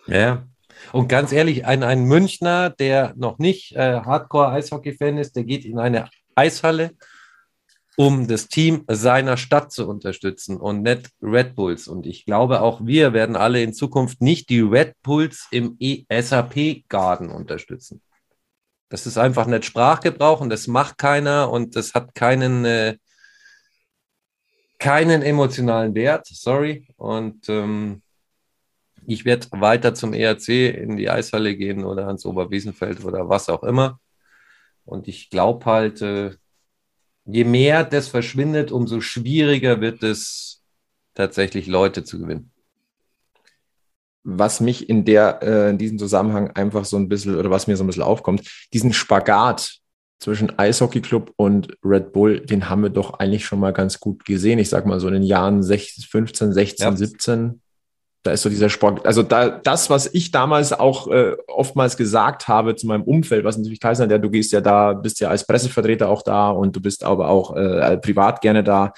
Ja, und ganz ehrlich, ein, ein Münchner, der noch nicht äh, Hardcore-Eishockey-Fan ist, der geht in eine Eishalle, um das Team seiner Stadt zu unterstützen und nicht Red Bulls. Und ich glaube, auch wir werden alle in Zukunft nicht die Red Bulls im e SAP-Garden unterstützen. Das ist einfach nicht Sprachgebrauch und das macht keiner und das hat keinen, äh, keinen emotionalen Wert. Sorry. Und ähm, ich werde weiter zum ERC in die Eishalle gehen oder ans Oberwiesenfeld oder was auch immer. Und ich glaube halt, äh, je mehr das verschwindet, umso schwieriger wird es tatsächlich Leute zu gewinnen. Was mich in der, äh, in diesem Zusammenhang einfach so ein bisschen, oder was mir so ein bisschen aufkommt, diesen Spagat zwischen Eishockeyclub und Red Bull, den haben wir doch eigentlich schon mal ganz gut gesehen. Ich sag mal so in den Jahren 16, 15, 16, ja. 17 da ist so dieser Sport. Also da, das, was ich damals auch äh, oftmals gesagt habe zu meinem Umfeld, was natürlich teils ja, du gehst ja da, bist ja als Pressevertreter auch da und du bist aber auch äh, privat gerne da.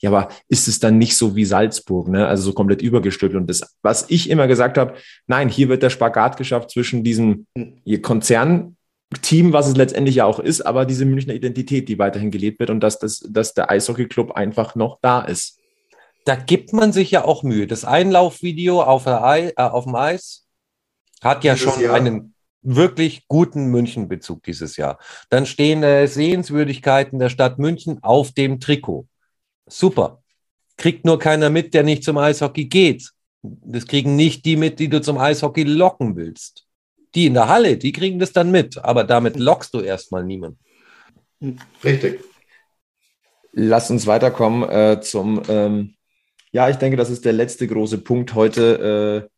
Ja, aber ist es dann nicht so wie Salzburg, ne? Also so komplett übergestülpt. Und das, was ich immer gesagt habe, nein, hier wird der Spagat geschafft zwischen diesem Konzern Team, was es letztendlich ja auch ist, aber diese Münchner Identität, die weiterhin gelebt wird und dass, das, dass der Eishockey-Club einfach noch da ist. Da gibt man sich ja auch Mühe. Das Einlaufvideo auf, der Ei, äh, auf dem Eis hat ja Dieses schon Jahr. einen wirklich guten München-Bezug dieses Jahr. Dann stehen äh, Sehenswürdigkeiten der Stadt München auf dem Trikot. Super. Kriegt nur keiner mit, der nicht zum Eishockey geht. Das kriegen nicht die mit, die du zum Eishockey locken willst. Die in der Halle, die kriegen das dann mit, aber damit lockst du erstmal niemanden. Richtig. Lass uns weiterkommen äh, zum, ähm, ja, ich denke, das ist der letzte große Punkt heute. Äh,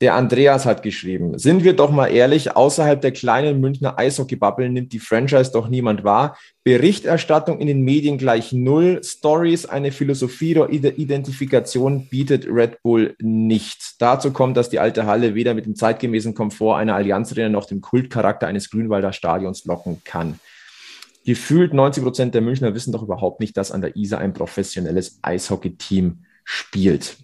der Andreas hat geschrieben, sind wir doch mal ehrlich, außerhalb der kleinen Münchner Eishockey-Bubble nimmt die Franchise doch niemand wahr. Berichterstattung in den Medien gleich null, Stories, eine Philosophie oder Ide- Identifikation bietet Red Bull nicht. Dazu kommt, dass die alte Halle weder mit dem zeitgemäßen Komfort einer Allianz-Arena noch dem Kultcharakter eines Grünwalder Stadions locken kann. Gefühlt 90 Prozent der Münchner wissen doch überhaupt nicht, dass an der Isar ein professionelles Eishockey-Team spielt.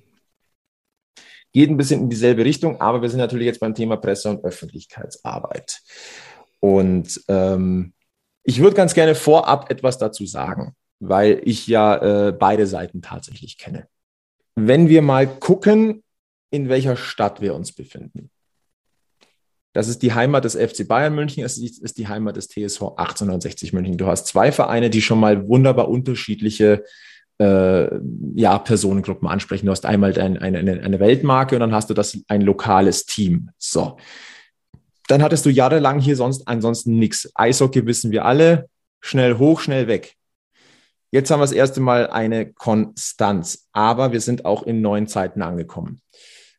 Geht ein bisschen in dieselbe Richtung, aber wir sind natürlich jetzt beim Thema Presse- und Öffentlichkeitsarbeit. Und ähm, ich würde ganz gerne vorab etwas dazu sagen, weil ich ja äh, beide Seiten tatsächlich kenne. Wenn wir mal gucken, in welcher Stadt wir uns befinden. Das ist die Heimat des FC Bayern München, es ist die Heimat des TSV 1860 München. Du hast zwei Vereine, die schon mal wunderbar unterschiedliche äh, ja, Personengruppen ansprechen. Du hast einmal ein, eine, eine, Weltmarke und dann hast du das ein lokales Team. So. Dann hattest du jahrelang hier sonst ansonsten nichts. Eishockey wissen wir alle, schnell hoch, schnell weg. Jetzt haben wir das erste Mal eine Konstanz, aber wir sind auch in neuen Zeiten angekommen.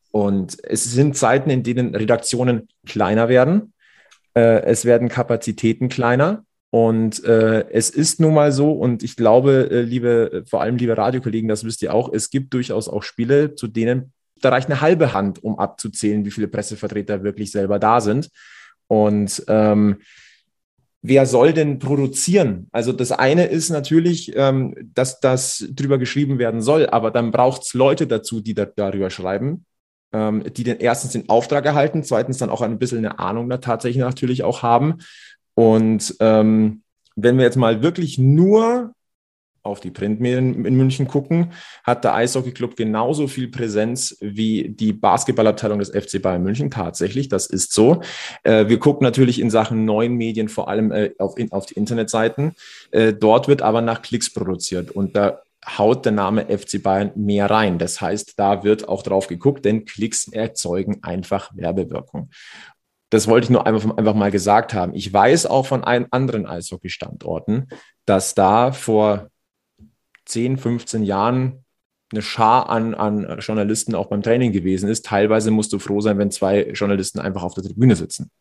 Und es sind Zeiten, in denen Redaktionen kleiner werden. Äh, es werden Kapazitäten kleiner. Und äh, es ist nun mal so, und ich glaube, äh, liebe, vor allem liebe Radiokollegen, das wisst ihr auch, es gibt durchaus auch Spiele, zu denen da reicht eine halbe Hand, um abzuzählen, wie viele Pressevertreter wirklich selber da sind. Und ähm, wer soll denn produzieren? Also das eine ist natürlich, ähm, dass das drüber geschrieben werden soll, aber dann braucht es Leute dazu, die da, darüber schreiben, ähm, die den erstens den Auftrag erhalten, zweitens dann auch ein bisschen eine Ahnung da tatsächlich natürlich auch haben. Und ähm, wenn wir jetzt mal wirklich nur auf die Printmedien in München gucken, hat der Eishockey-Club genauso viel Präsenz wie die Basketballabteilung des FC Bayern München. Tatsächlich, das ist so. Äh, wir gucken natürlich in Sachen neuen Medien vor allem äh, auf, in, auf die Internetseiten. Äh, dort wird aber nach Klicks produziert und da haut der Name FC Bayern mehr rein. Das heißt, da wird auch drauf geguckt, denn Klicks erzeugen einfach Werbewirkung. Das wollte ich nur einfach, einfach mal gesagt haben. Ich weiß auch von ein, anderen Eishockey-Standorten, dass da vor 10, 15 Jahren eine Schar an, an Journalisten auch beim Training gewesen ist. Teilweise musst du froh sein, wenn zwei Journalisten einfach auf der Tribüne sitzen.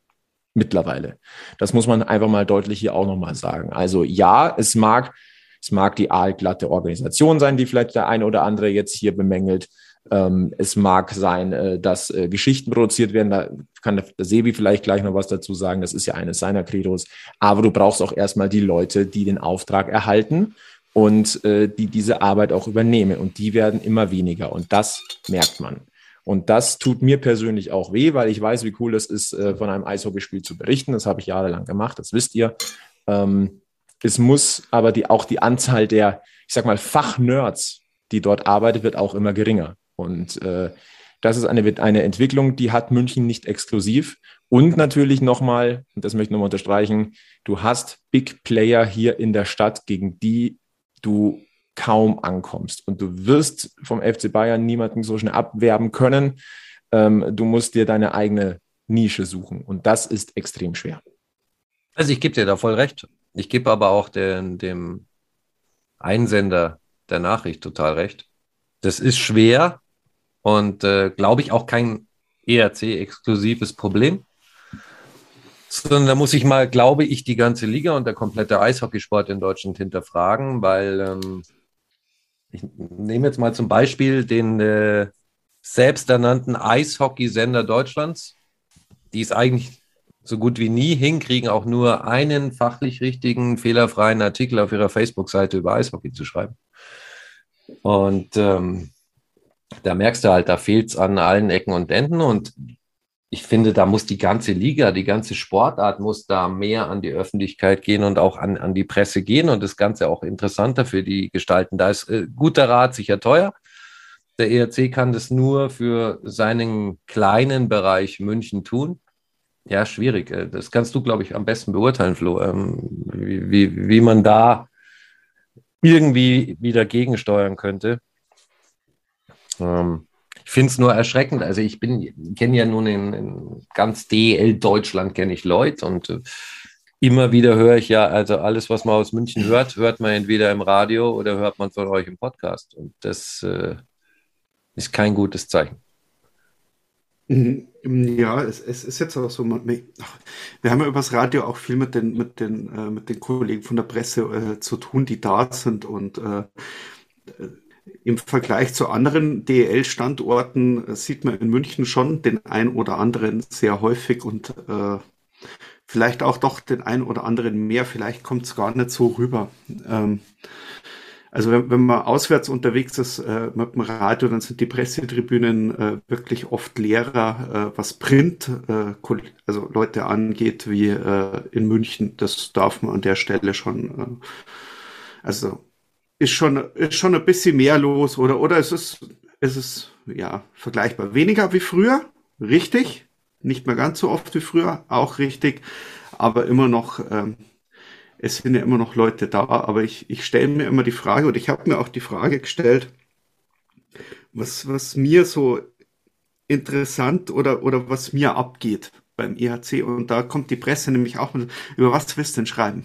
Mittlerweile. Das muss man einfach mal deutlich hier auch nochmal sagen. Also ja, es mag, es mag die aalglatte Organisation sein, die vielleicht der eine oder andere jetzt hier bemängelt. Ähm, es mag sein, äh, dass äh, Geschichten produziert werden. Da kann der, Sebi vielleicht gleich noch was dazu sagen. Das ist ja eines seiner Credos. Aber du brauchst auch erstmal die Leute, die den Auftrag erhalten und äh, die diese Arbeit auch übernehmen. Und die werden immer weniger. Und das merkt man. Und das tut mir persönlich auch weh, weil ich weiß, wie cool es ist, äh, von einem Eishockeyspiel zu berichten. Das habe ich jahrelang gemacht, das wisst ihr. Ähm, es muss aber die, auch die Anzahl der, ich sag mal, Fachnerds, die dort arbeitet, wird auch immer geringer. Und äh, das ist eine, eine Entwicklung, die hat München nicht exklusiv. Und natürlich nochmal, und das möchte ich nochmal unterstreichen, du hast Big Player hier in der Stadt, gegen die du kaum ankommst. Und du wirst vom FC Bayern niemanden so schnell abwerben können. Ähm, du musst dir deine eigene Nische suchen. Und das ist extrem schwer. Also ich gebe dir da voll recht. Ich gebe aber auch den, dem Einsender der Nachricht total recht. Das ist schwer und äh, glaube ich auch kein ERC-exklusives Problem. Sondern da muss ich mal, glaube ich, die ganze Liga und der komplette Eishockeysport in Deutschland hinterfragen, weil ähm, ich nehme jetzt mal zum Beispiel den äh, selbsternannten Eishockeysender Deutschlands, die es eigentlich so gut wie nie hinkriegen, auch nur einen fachlich richtigen, fehlerfreien Artikel auf ihrer Facebook-Seite über Eishockey zu schreiben. Und ähm, da merkst du halt, da fehlt es an allen Ecken und Enden. Und ich finde, da muss die ganze Liga, die ganze Sportart muss da mehr an die Öffentlichkeit gehen und auch an, an die Presse gehen und das Ganze auch interessanter für die gestalten. Da ist äh, guter Rat sicher teuer. Der ERC kann das nur für seinen kleinen Bereich München tun. Ja, schwierig. Äh, das kannst du, glaube ich, am besten beurteilen, Flo, ähm, wie, wie, wie man da irgendwie wieder gegensteuern könnte. Ähm, ich finde es nur erschreckend. Also ich bin, kenne ja nun in, in ganz DL Deutschland kenne ich Leute und äh, immer wieder höre ich ja, also alles, was man aus München hört, hört man entweder im Radio oder hört man von euch im Podcast. Und das äh, ist kein gutes Zeichen. Mhm. Ja, es, es ist jetzt auch so, wir haben ja übers Radio auch viel mit den, mit den, äh, mit den Kollegen von der Presse äh, zu tun, die da sind und äh, im Vergleich zu anderen DEL-Standorten äh, sieht man in München schon den ein oder anderen sehr häufig und äh, vielleicht auch doch den ein oder anderen mehr. Vielleicht kommt es gar nicht so rüber. Ähm, also wenn, wenn, man auswärts unterwegs ist äh, mit dem Radio, dann sind die Pressetribünen äh, wirklich oft leerer, äh, was Print, äh, also Leute angeht, wie äh, in München. Das darf man an der Stelle schon. Äh, also ist schon, ist schon ein bisschen mehr los oder, oder es ist, es ist, ja, vergleichbar. Weniger wie früher, richtig. Nicht mehr ganz so oft wie früher, auch richtig. Aber immer noch, ähm, es sind ja immer noch Leute da. Aber ich, ich stelle mir immer die Frage, und ich habe mir auch die Frage gestellt, was, was mir so interessant oder, oder was mir abgeht beim EHC. Und da kommt die Presse nämlich auch mit, über was willst du denn schreiben?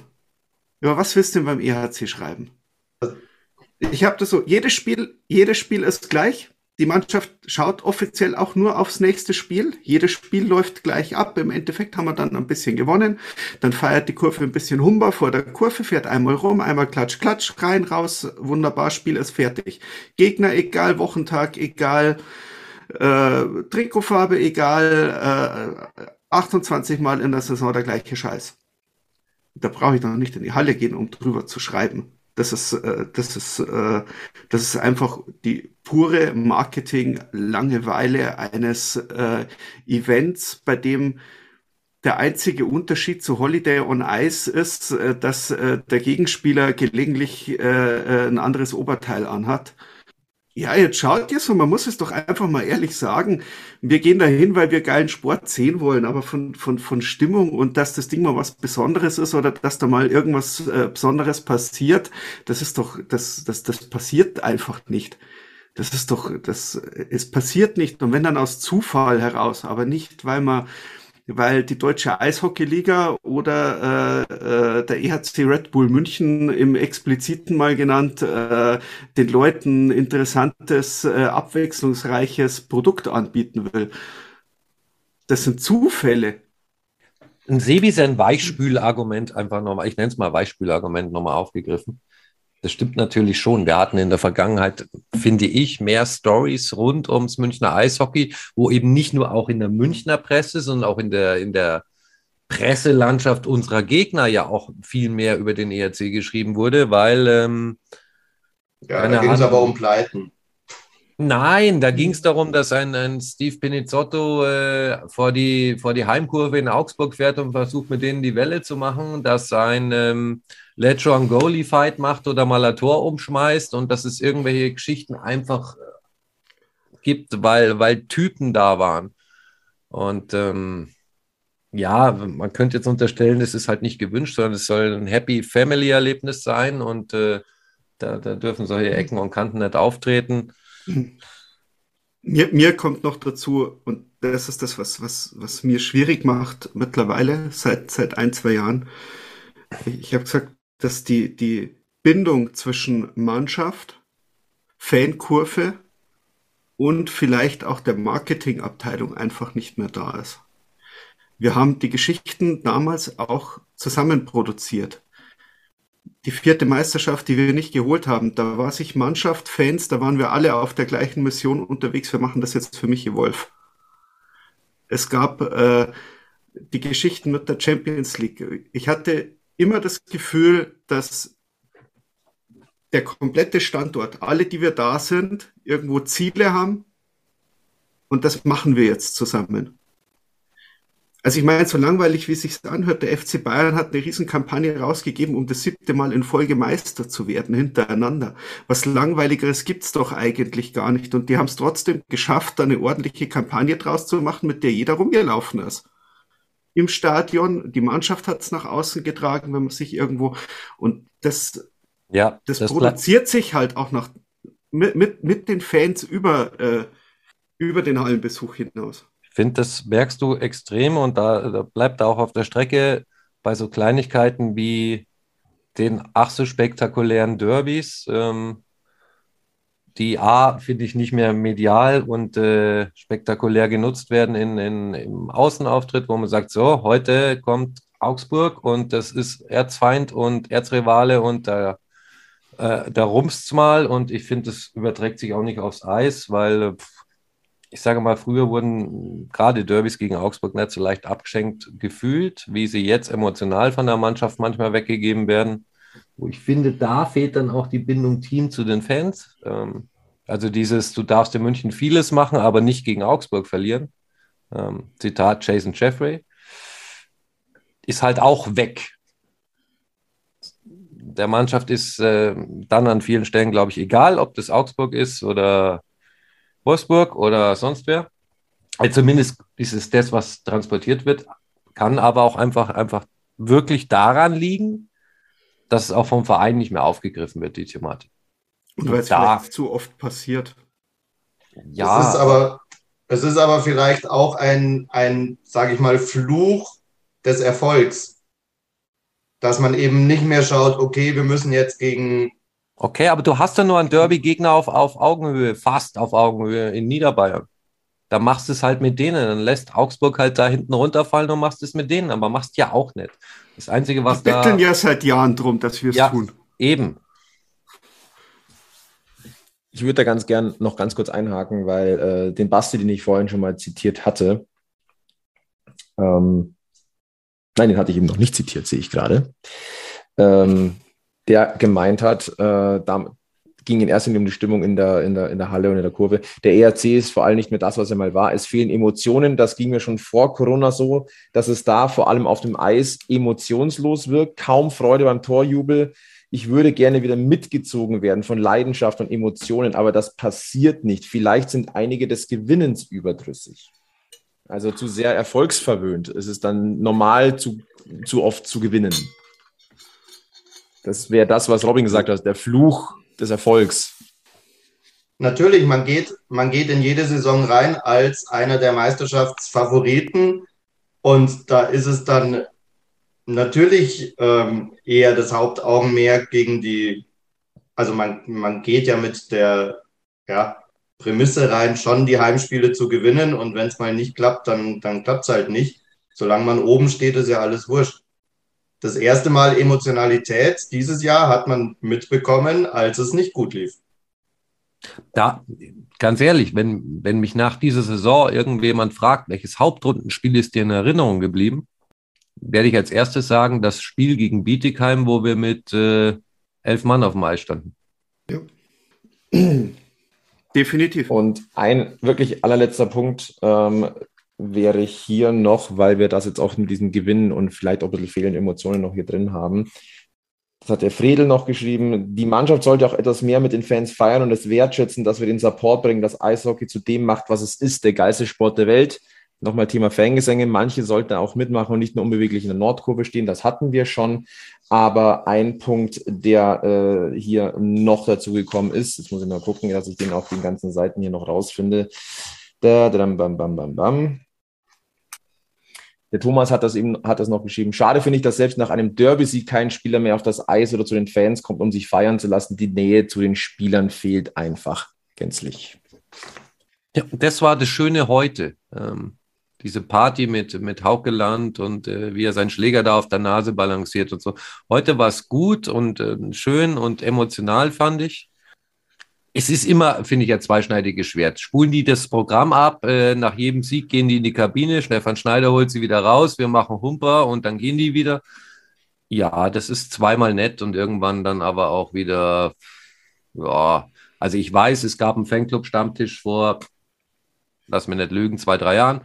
Über was willst du denn beim EHC schreiben? Ich habe das so, jedes Spiel, jedes Spiel ist gleich. Die Mannschaft schaut offiziell auch nur aufs nächste Spiel. Jedes Spiel läuft gleich ab. Im Endeffekt haben wir dann ein bisschen gewonnen. Dann feiert die Kurve ein bisschen Humber vor der Kurve, fährt einmal rum, einmal klatsch, klatsch, rein, raus. Wunderbar, Spiel ist fertig. Gegner egal, Wochentag egal, äh, Trikotfarbe egal, äh, 28 Mal in der Saison der gleiche Scheiß. Da brauche ich noch nicht in die Halle gehen, um drüber zu schreiben. Das ist, äh, das ist, äh, das ist einfach die pure Marketing-Langeweile eines äh, Events, bei dem der einzige Unterschied zu Holiday on Ice ist, äh, dass äh, der Gegenspieler gelegentlich äh, ein anderes Oberteil anhat. Ja, jetzt schaut ihr so, man muss es doch einfach mal ehrlich sagen. Wir gehen dahin, weil wir geilen Sport sehen wollen, aber von, von, von Stimmung und dass das Ding mal was Besonderes ist oder dass da mal irgendwas äh, Besonderes passiert, das ist doch, das, das, das passiert einfach nicht. Das ist doch, das, es passiert nicht. Und wenn dann aus Zufall heraus, aber nicht, weil man weil die deutsche Eishockeyliga oder äh, äh, der EHC Red Bull München im expliziten mal genannt äh, den Leuten interessantes, äh, abwechslungsreiches Produkt anbieten will. Das sind Zufälle. Ein Sebi sein Weichspülargument einfach nochmal, ich nenne es mal Weichspülargument nochmal aufgegriffen. Das stimmt natürlich schon. Wir hatten in der Vergangenheit, finde ich, mehr Stories rund ums Münchner Eishockey, wo eben nicht nur auch in der Münchner Presse, sondern auch in der, in der Presselandschaft unserer Gegner ja auch viel mehr über den ERC geschrieben wurde, weil. Ähm, ja, da ging es aber um Pleiten. Nein, da ging es darum, dass ein, ein Steve Pinizzotto äh, vor, die, vor die Heimkurve in Augsburg fährt und versucht, mit denen die Welle zu machen, dass ein ähm, Letron Goalie Fight macht oder mal ein Tor umschmeißt und dass es irgendwelche Geschichten einfach äh, gibt, weil, weil Typen da waren. Und ähm, ja, man könnte jetzt unterstellen, es ist halt nicht gewünscht, sondern es soll ein Happy Family Erlebnis sein und äh, da, da dürfen solche Ecken und Kanten nicht auftreten. Mir, mir kommt noch dazu, und das ist das, was, was, was mir schwierig macht mittlerweile, seit, seit ein, zwei Jahren. Ich habe gesagt, dass die, die Bindung zwischen Mannschaft, Fankurve und vielleicht auch der Marketingabteilung einfach nicht mehr da ist. Wir haben die Geschichten damals auch zusammen produziert. Die vierte Meisterschaft, die wir nicht geholt haben, da war sich Mannschaft, Fans, da waren wir alle auf der gleichen Mission unterwegs. Wir machen das jetzt für Michi Wolf. Es gab äh, die Geschichten mit der Champions League. Ich hatte immer das Gefühl, dass der komplette Standort, alle, die wir da sind, irgendwo Ziele haben. Und das machen wir jetzt zusammen. Also ich meine, so langweilig wie es sich anhört, der FC Bayern hat eine Riesenkampagne rausgegeben, um das siebte Mal in Folge Meister zu werden, hintereinander. Was langweiligeres gibt's doch eigentlich gar nicht. Und die haben es trotzdem geschafft, da eine ordentliche Kampagne draus zu machen, mit der jeder rumgelaufen ist. Im Stadion, die Mannschaft hat's nach außen getragen, wenn man sich irgendwo und das, Ja, das, das produziert sich halt auch noch mit, mit, mit den Fans über, äh, über den Hallenbesuch hinaus. Ich finde, das merkst du extrem und da, da bleibt er auch auf der Strecke bei so Kleinigkeiten wie den ach so spektakulären Derbys, ähm, die A, finde ich, nicht mehr medial und äh, spektakulär genutzt werden in, in, im Außenauftritt, wo man sagt, so, heute kommt Augsburg und das ist Erzfeind und Erzrivale und da, äh, da rumpst mal und ich finde, das überträgt sich auch nicht aufs Eis, weil pff, ich sage mal, früher wurden gerade Derbys gegen Augsburg nicht so leicht abgeschenkt gefühlt, wie sie jetzt emotional von der Mannschaft manchmal weggegeben werden. Wo ich finde, da fehlt dann auch die Bindung Team zu den Fans. Ähm, also dieses, du darfst in München vieles machen, aber nicht gegen Augsburg verlieren. Ähm, Zitat Jason Jeffrey. Ist halt auch weg. Der Mannschaft ist äh, dann an vielen Stellen, glaube ich, egal, ob das Augsburg ist oder Wolfsburg oder sonst wer. Also zumindest ist es das, was transportiert wird, kann aber auch einfach, einfach wirklich daran liegen, dass es auch vom Verein nicht mehr aufgegriffen wird, die Thematik. Und weil es Da- vielleicht zu oft passiert. Ja, Es ist aber, es ist aber vielleicht auch ein, ein, sage ich mal, Fluch des Erfolgs. Dass man eben nicht mehr schaut, okay, wir müssen jetzt gegen, okay, aber du hast ja nur einen Derby-Gegner auf, auf Augenhöhe, fast auf Augenhöhe in Niederbayern. Da machst du es halt mit denen, dann lässt Augsburg halt da hinten runterfallen und machst es mit denen, aber machst ja auch nicht. Das Einzige, was Wir da betteln ja seit Jahren drum, dass wir es Ja. tun. eben, Ich würde da ganz gern noch ganz kurz einhaken, weil äh, den Basti, den ich vorhin schon mal zitiert hatte, ähm, nein, den hatte ich eben noch nicht zitiert, sehe ich gerade, ähm, der gemeint hat, äh, da ging in erster Linie um die Stimmung in der, in, der, in der Halle und in der Kurve. Der ERC ist vor allem nicht mehr das, was er mal war. Es fehlen Emotionen. Das ging mir schon vor Corona so, dass es da vor allem auf dem Eis emotionslos wirkt, kaum Freude beim Torjubel ich würde gerne wieder mitgezogen werden von Leidenschaft und Emotionen, aber das passiert nicht. Vielleicht sind einige des Gewinnens überdrüssig. Also zu sehr erfolgsverwöhnt. Es ist dann normal, zu, zu oft zu gewinnen. Das wäre das, was Robin gesagt hat, der Fluch des Erfolgs. natürlich, man geht, man geht in jede Saison rein als einer der Meisterschaftsfavoriten. Und da ist es dann natürlich ähm, eher das Hauptaugenmerk gegen die, also man, man geht ja mit der ja, Prämisse rein, schon die Heimspiele zu gewinnen und wenn es mal nicht klappt, dann, dann klappt es halt nicht. Solange man oben steht, ist ja alles wurscht. Das erste Mal Emotionalität dieses Jahr hat man mitbekommen, als es nicht gut lief. Da, ganz ehrlich, wenn, wenn mich nach dieser Saison irgendjemand fragt, welches Hauptrundenspiel ist dir in Erinnerung geblieben, werde ich als erstes sagen, das Spiel gegen Bietigheim, wo wir mit äh, elf Mann auf dem Eis standen. Definitiv. Und ein wirklich allerletzter Punkt ähm, wäre hier noch, weil wir das jetzt auch mit diesen Gewinnen und vielleicht auch ein bisschen fehlenden Emotionen noch hier drin haben. Das hat der Fredel noch geschrieben. Die Mannschaft sollte auch etwas mehr mit den Fans feiern und es wertschätzen, dass wir den Support bringen, dass Eishockey zu dem macht, was es ist, der geilste Sport der Welt. Nochmal Thema Fangesänge. Manche sollten auch mitmachen und nicht nur unbeweglich in der Nordkurve stehen. Das hatten wir schon. Aber ein Punkt, der äh, hier noch dazu gekommen ist, jetzt muss ich mal gucken, dass ich den auf den ganzen Seiten hier noch rausfinde. Da, da, bam, bam, bam, bam. Der Thomas hat das eben, hat das noch geschrieben. Schade finde ich, dass selbst nach einem Derby-Sieg kein Spieler mehr auf das Eis oder zu den Fans kommt, um sich feiern zu lassen. Die Nähe zu den Spielern fehlt einfach gänzlich. Ja, das war das Schöne heute. Ähm, diese Party mit, mit Haukeland und äh, wie er seinen Schläger da auf der Nase balanciert und so. Heute war es gut und äh, schön und emotional, fand ich. Es ist immer, finde ich, ein zweischneidiges Schwert. Spulen die das Programm ab, äh, nach jedem Sieg gehen die in die Kabine, Stefan Schneider holt sie wieder raus, wir machen Humper und dann gehen die wieder. Ja, das ist zweimal nett und irgendwann dann aber auch wieder ja, also ich weiß, es gab einen Fanclub-Stammtisch vor, lass mir nicht lügen, zwei, drei Jahren,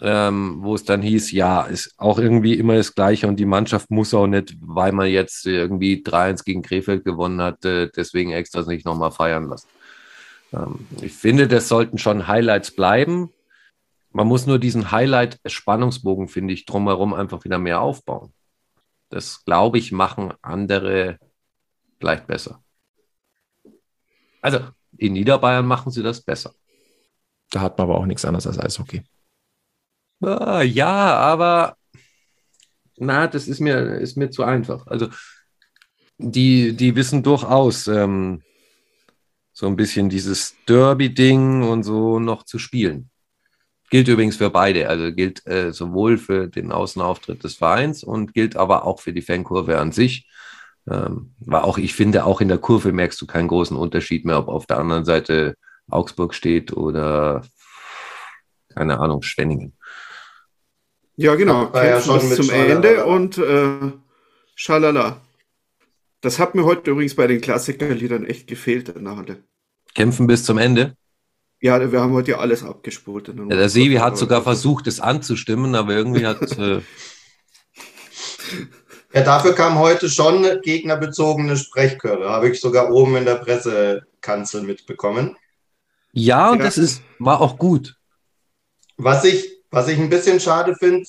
ähm, wo es dann hieß, ja, ist auch irgendwie immer das Gleiche und die Mannschaft muss auch nicht, weil man jetzt irgendwie 3-1 gegen Krefeld gewonnen hat, äh, deswegen extra nicht nochmal feiern lassen. Ähm, ich finde, das sollten schon Highlights bleiben. Man muss nur diesen Highlight-Spannungsbogen, finde ich, drumherum einfach wieder mehr aufbauen. Das, glaube ich, machen andere vielleicht besser. Also in Niederbayern machen sie das besser. Da hat man aber auch nichts anderes als Eishockey. Ah, ja, aber na, das ist mir, ist mir zu einfach. Also die, die wissen durchaus ähm, so ein bisschen dieses Derby-Ding und so noch zu spielen. Gilt übrigens für beide, also gilt äh, sowohl für den Außenauftritt des Vereins und gilt aber auch für die Fankurve an sich. Ähm, weil auch ich finde, auch in der Kurve merkst du keinen großen Unterschied mehr, ob auf der anderen Seite Augsburg steht oder keine Ahnung, Schwenningen. Ja, genau. Kämpfen ja schon bis zum Schalala. Ende und äh, schalala. Das hat mir heute übrigens bei den Klassikerliedern echt gefehlt in der Halle. Kämpfen bis zum Ende? Ja, wir haben heute ja alles abgespult. Ja, der Sevi hat sogar versucht, es anzustimmen, aber irgendwie hat. Äh ja, dafür kam heute schon gegnerbezogene Sprechchöre. Habe ich sogar oben in der Pressekanzel mitbekommen. Ja, und ja. das ist, war auch gut. Was ich, was ich ein bisschen schade finde,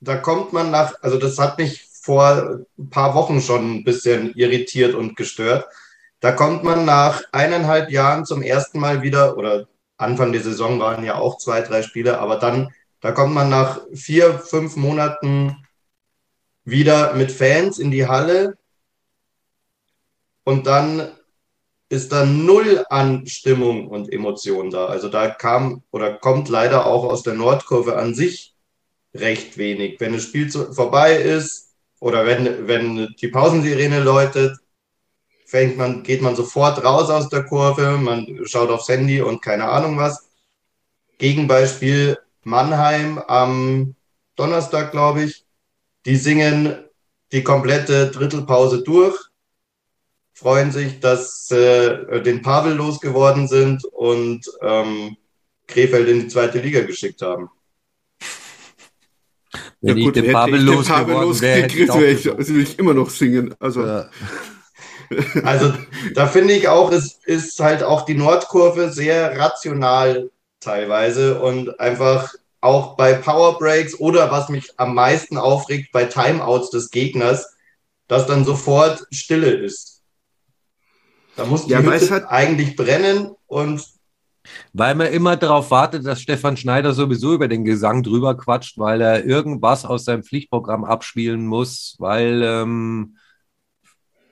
da kommt man nach, also das hat mich vor ein paar Wochen schon ein bisschen irritiert und gestört. Da kommt man nach eineinhalb Jahren zum ersten Mal wieder, oder Anfang der Saison waren ja auch zwei, drei Spiele, aber dann, da kommt man nach vier, fünf Monaten wieder mit Fans in die Halle und dann ist da null an Stimmung und Emotion da. Also da kam oder kommt leider auch aus der Nordkurve an sich recht wenig. Wenn das Spiel vorbei ist oder wenn, wenn die Pausensirene läutet, fängt man, geht man sofort raus aus der Kurve, man schaut aufs Handy und keine Ahnung was. Gegenbeispiel Mannheim am Donnerstag, glaube ich. Die singen die komplette Drittelpause durch, freuen sich, dass äh, den Pavel losgeworden sind und ähm, Krefeld in die zweite Liga geschickt haben. Wenn ja, gut, ich den Pavel losgeworden wäre, hätte ich, ich, also ich immer noch singen. Also. Ja. Also da finde ich auch, es ist halt auch die Nordkurve sehr rational teilweise und einfach auch bei Power Breaks oder was mich am meisten aufregt, bei Timeouts des Gegners, dass dann sofort Stille ist. Da muss die ja, Hütte eigentlich brennen und weil man immer darauf wartet, dass Stefan Schneider sowieso über den Gesang drüber quatscht, weil er irgendwas aus seinem Pflichtprogramm abspielen muss, weil ähm,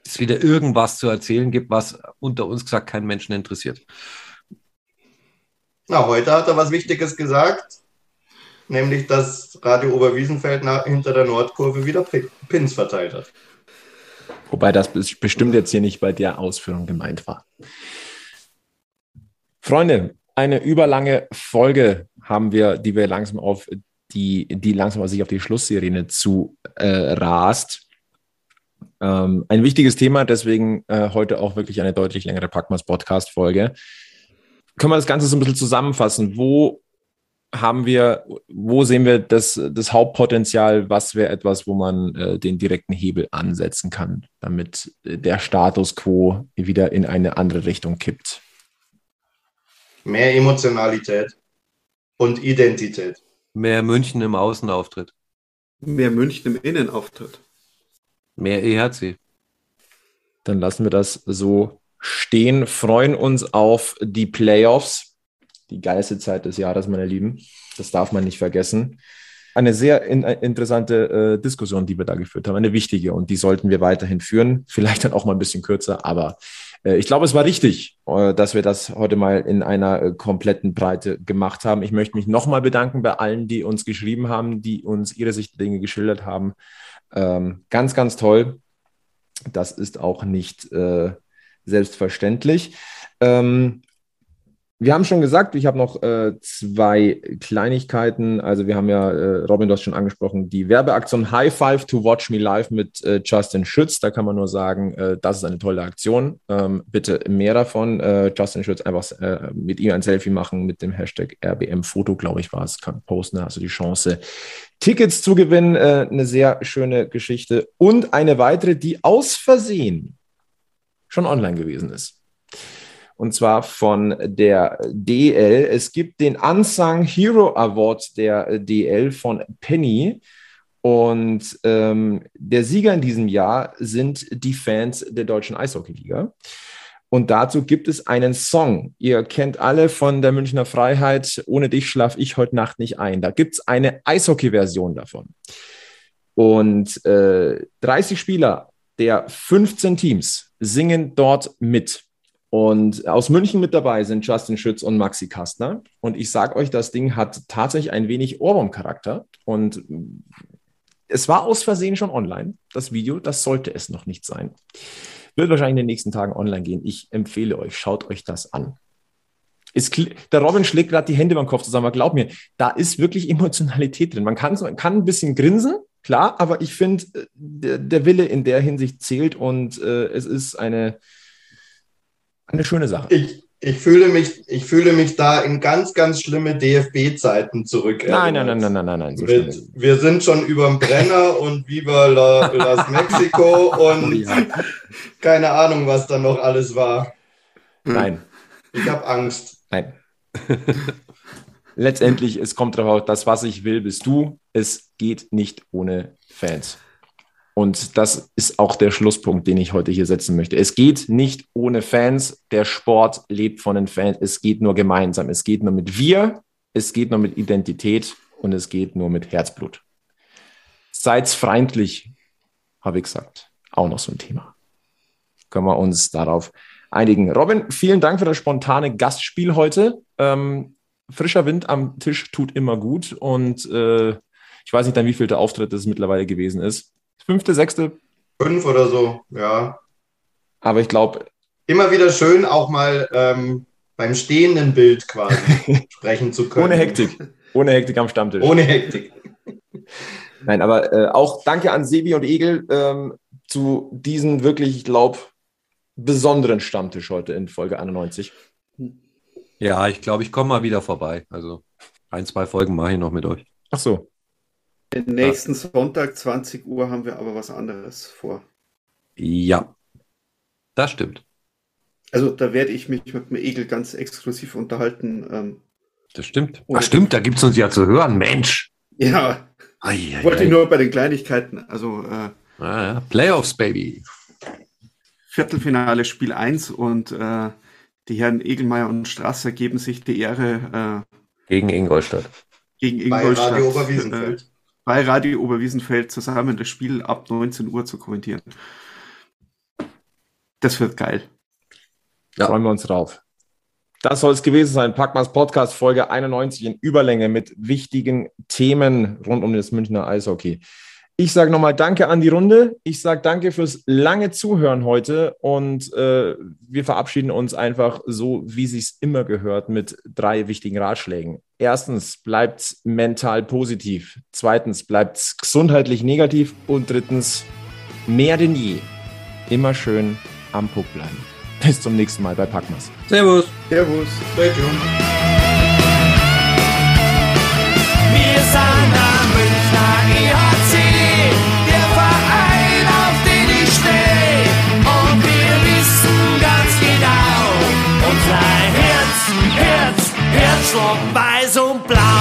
es wieder irgendwas zu erzählen gibt, was unter uns gesagt keinen Menschen interessiert. Na, heute hat er was Wichtiges gesagt, nämlich dass Radio Oberwiesenfeld nach, hinter der Nordkurve wieder Pins verteilt hat. Wobei das bestimmt jetzt hier nicht bei der Ausführung gemeint war. Freunde, eine überlange Folge haben wir, die wir langsam auf die, die langsam sich auf die Schlusssirene zu äh, rast. Ähm, ein wichtiges Thema, deswegen äh, heute auch wirklich eine deutlich längere Packmas Podcast-Folge. Können wir das Ganze so ein bisschen zusammenfassen? Wo haben wir, wo sehen wir das, das Hauptpotenzial? Was wäre etwas, wo man äh, den direkten Hebel ansetzen kann, damit der Status quo wieder in eine andere Richtung kippt? Mehr Emotionalität und Identität. Mehr München im Außenauftritt. Mehr München im Innenauftritt. Mehr EHC. Dann lassen wir das so stehen, freuen uns auf die Playoffs. Die geilste Zeit des Jahres, meine Lieben. Das darf man nicht vergessen. Eine sehr in, äh, interessante äh, Diskussion, die wir da geführt haben, eine wichtige und die sollten wir weiterhin führen. Vielleicht dann auch mal ein bisschen kürzer, aber äh, ich glaube, es war richtig, äh, dass wir das heute mal in einer äh, kompletten Breite gemacht haben. Ich möchte mich nochmal bedanken bei allen, die uns geschrieben haben, die uns ihre Sicht der Dinge geschildert haben. Ähm, ganz, ganz toll. Das ist auch nicht äh, selbstverständlich. Ähm, wir haben schon gesagt, ich habe noch äh, zwei Kleinigkeiten. Also wir haben ja, äh, Robin, du hast schon angesprochen, die Werbeaktion High Five to Watch Me Live mit äh, Justin Schütz. Da kann man nur sagen, äh, das ist eine tolle Aktion. Ähm, bitte mehr davon. Äh, Justin Schütz einfach äh, mit ihm ein Selfie machen mit dem Hashtag RBM-Foto, glaube ich, war es. Kann posten, du die Chance, Tickets zu gewinnen. eine sehr schöne Geschichte. Und eine weitere, die aus Versehen schon online gewesen ist und zwar von der DL. Es gibt den Unsung Hero Award der DL von Penny. Und ähm, der Sieger in diesem Jahr sind die Fans der deutschen Eishockeyliga. Und dazu gibt es einen Song. Ihr kennt alle von der Münchner Freiheit, ohne dich schlaf ich heute Nacht nicht ein. Da gibt es eine Eishockey-Version davon. Und äh, 30 Spieler der 15 Teams singen dort mit. Und aus München mit dabei sind Justin Schütz und Maxi Kastner. Und ich sage euch, das Ding hat tatsächlich ein wenig Ohrwurm-Charakter. Und es war aus Versehen schon online, das Video. Das sollte es noch nicht sein. Wird wahrscheinlich in den nächsten Tagen online gehen. Ich empfehle euch, schaut euch das an. Ist, der Robin schlägt gerade die Hände beim Kopf zusammen, aber glaub mir, da ist wirklich Emotionalität drin. Man kann, man kann ein bisschen grinsen, klar, aber ich finde, äh, der, der, Wille in der Hinsicht zählt und äh, es ist eine, eine schöne Sache. Ich, ich, fühle mich, ich fühle mich da in ganz, ganz schlimme DFB-Zeiten zurück. Nein, nein, nein, nein, nein, nein, nein. So wir, wir, sind schon über dem Brenner und Viva la, Las Mexico und ja. keine Ahnung, was da noch alles war. Nein. Ich habe Angst. Nein. Letztendlich, es kommt darauf, das, was ich will, bist du. Es geht nicht ohne Fans. Und das ist auch der Schlusspunkt, den ich heute hier setzen möchte. Es geht nicht ohne Fans. Der Sport lebt von den Fans. Es geht nur gemeinsam. Es geht nur mit wir. Es geht nur mit Identität und es geht nur mit Herzblut. Seid freundlich, habe ich gesagt. Auch noch so ein Thema. Können wir uns darauf einigen. Robin, vielen Dank für das spontane Gastspiel heute. Ähm, frischer Wind am Tisch tut immer gut und äh, ich weiß nicht, dann wie viel der Auftritt es mittlerweile gewesen ist fünfte, sechste? Fünf oder so, ja. Aber ich glaube. Immer wieder schön, auch mal ähm, beim stehenden Bild quasi sprechen zu können. Ohne Hektik. Ohne Hektik am Stammtisch. Ohne Hektik. Nein, aber äh, auch danke an Sebi und Egel ähm, zu diesem wirklich, ich glaube, besonderen Stammtisch heute in Folge 91. Ja, ich glaube, ich komme mal wieder vorbei. Also ein, zwei Folgen mache ich noch mit euch. Ach so. Den nächsten ja. Sonntag, 20 Uhr, haben wir aber was anderes vor. Ja, das stimmt. Also da werde ich mich mit dem Egel ganz exklusiv unterhalten. Ähm, das stimmt. Ach stimmt, da gibt es uns ja zu hören, Mensch. Ja. Ei, ei, wollte ei. nur bei den Kleinigkeiten. Also äh, ah, ja. Playoffs, Baby. Viertelfinale Spiel 1 und äh, die Herren Egelmeier und Strasser geben sich die Ehre. Äh, gegen Ingolstadt. Gegen Ingolstadt. Bei Radio Oberwiesenfeld. Bei Radio Oberwiesenfeld zusammen das Spiel ab 19 Uhr zu kommentieren. Das wird geil. Ja. Freuen wir uns drauf. Das soll es gewesen sein. Packmas Podcast Folge 91 in Überlänge mit wichtigen Themen rund um das Münchner Eishockey. Ich sage nochmal Danke an die Runde. Ich sage Danke fürs lange Zuhören heute und äh, wir verabschieden uns einfach so, wie sich immer gehört, mit drei wichtigen Ratschlägen. Erstens, bleibt mental positiv. Zweitens, bleibt gesundheitlich negativ. Und drittens, mehr denn je, immer schön am Puck bleiben. Bis zum nächsten Mal bei Packmas. Servus. Servus. Stay tuned. Wir sind Herzschlag weiß und blau.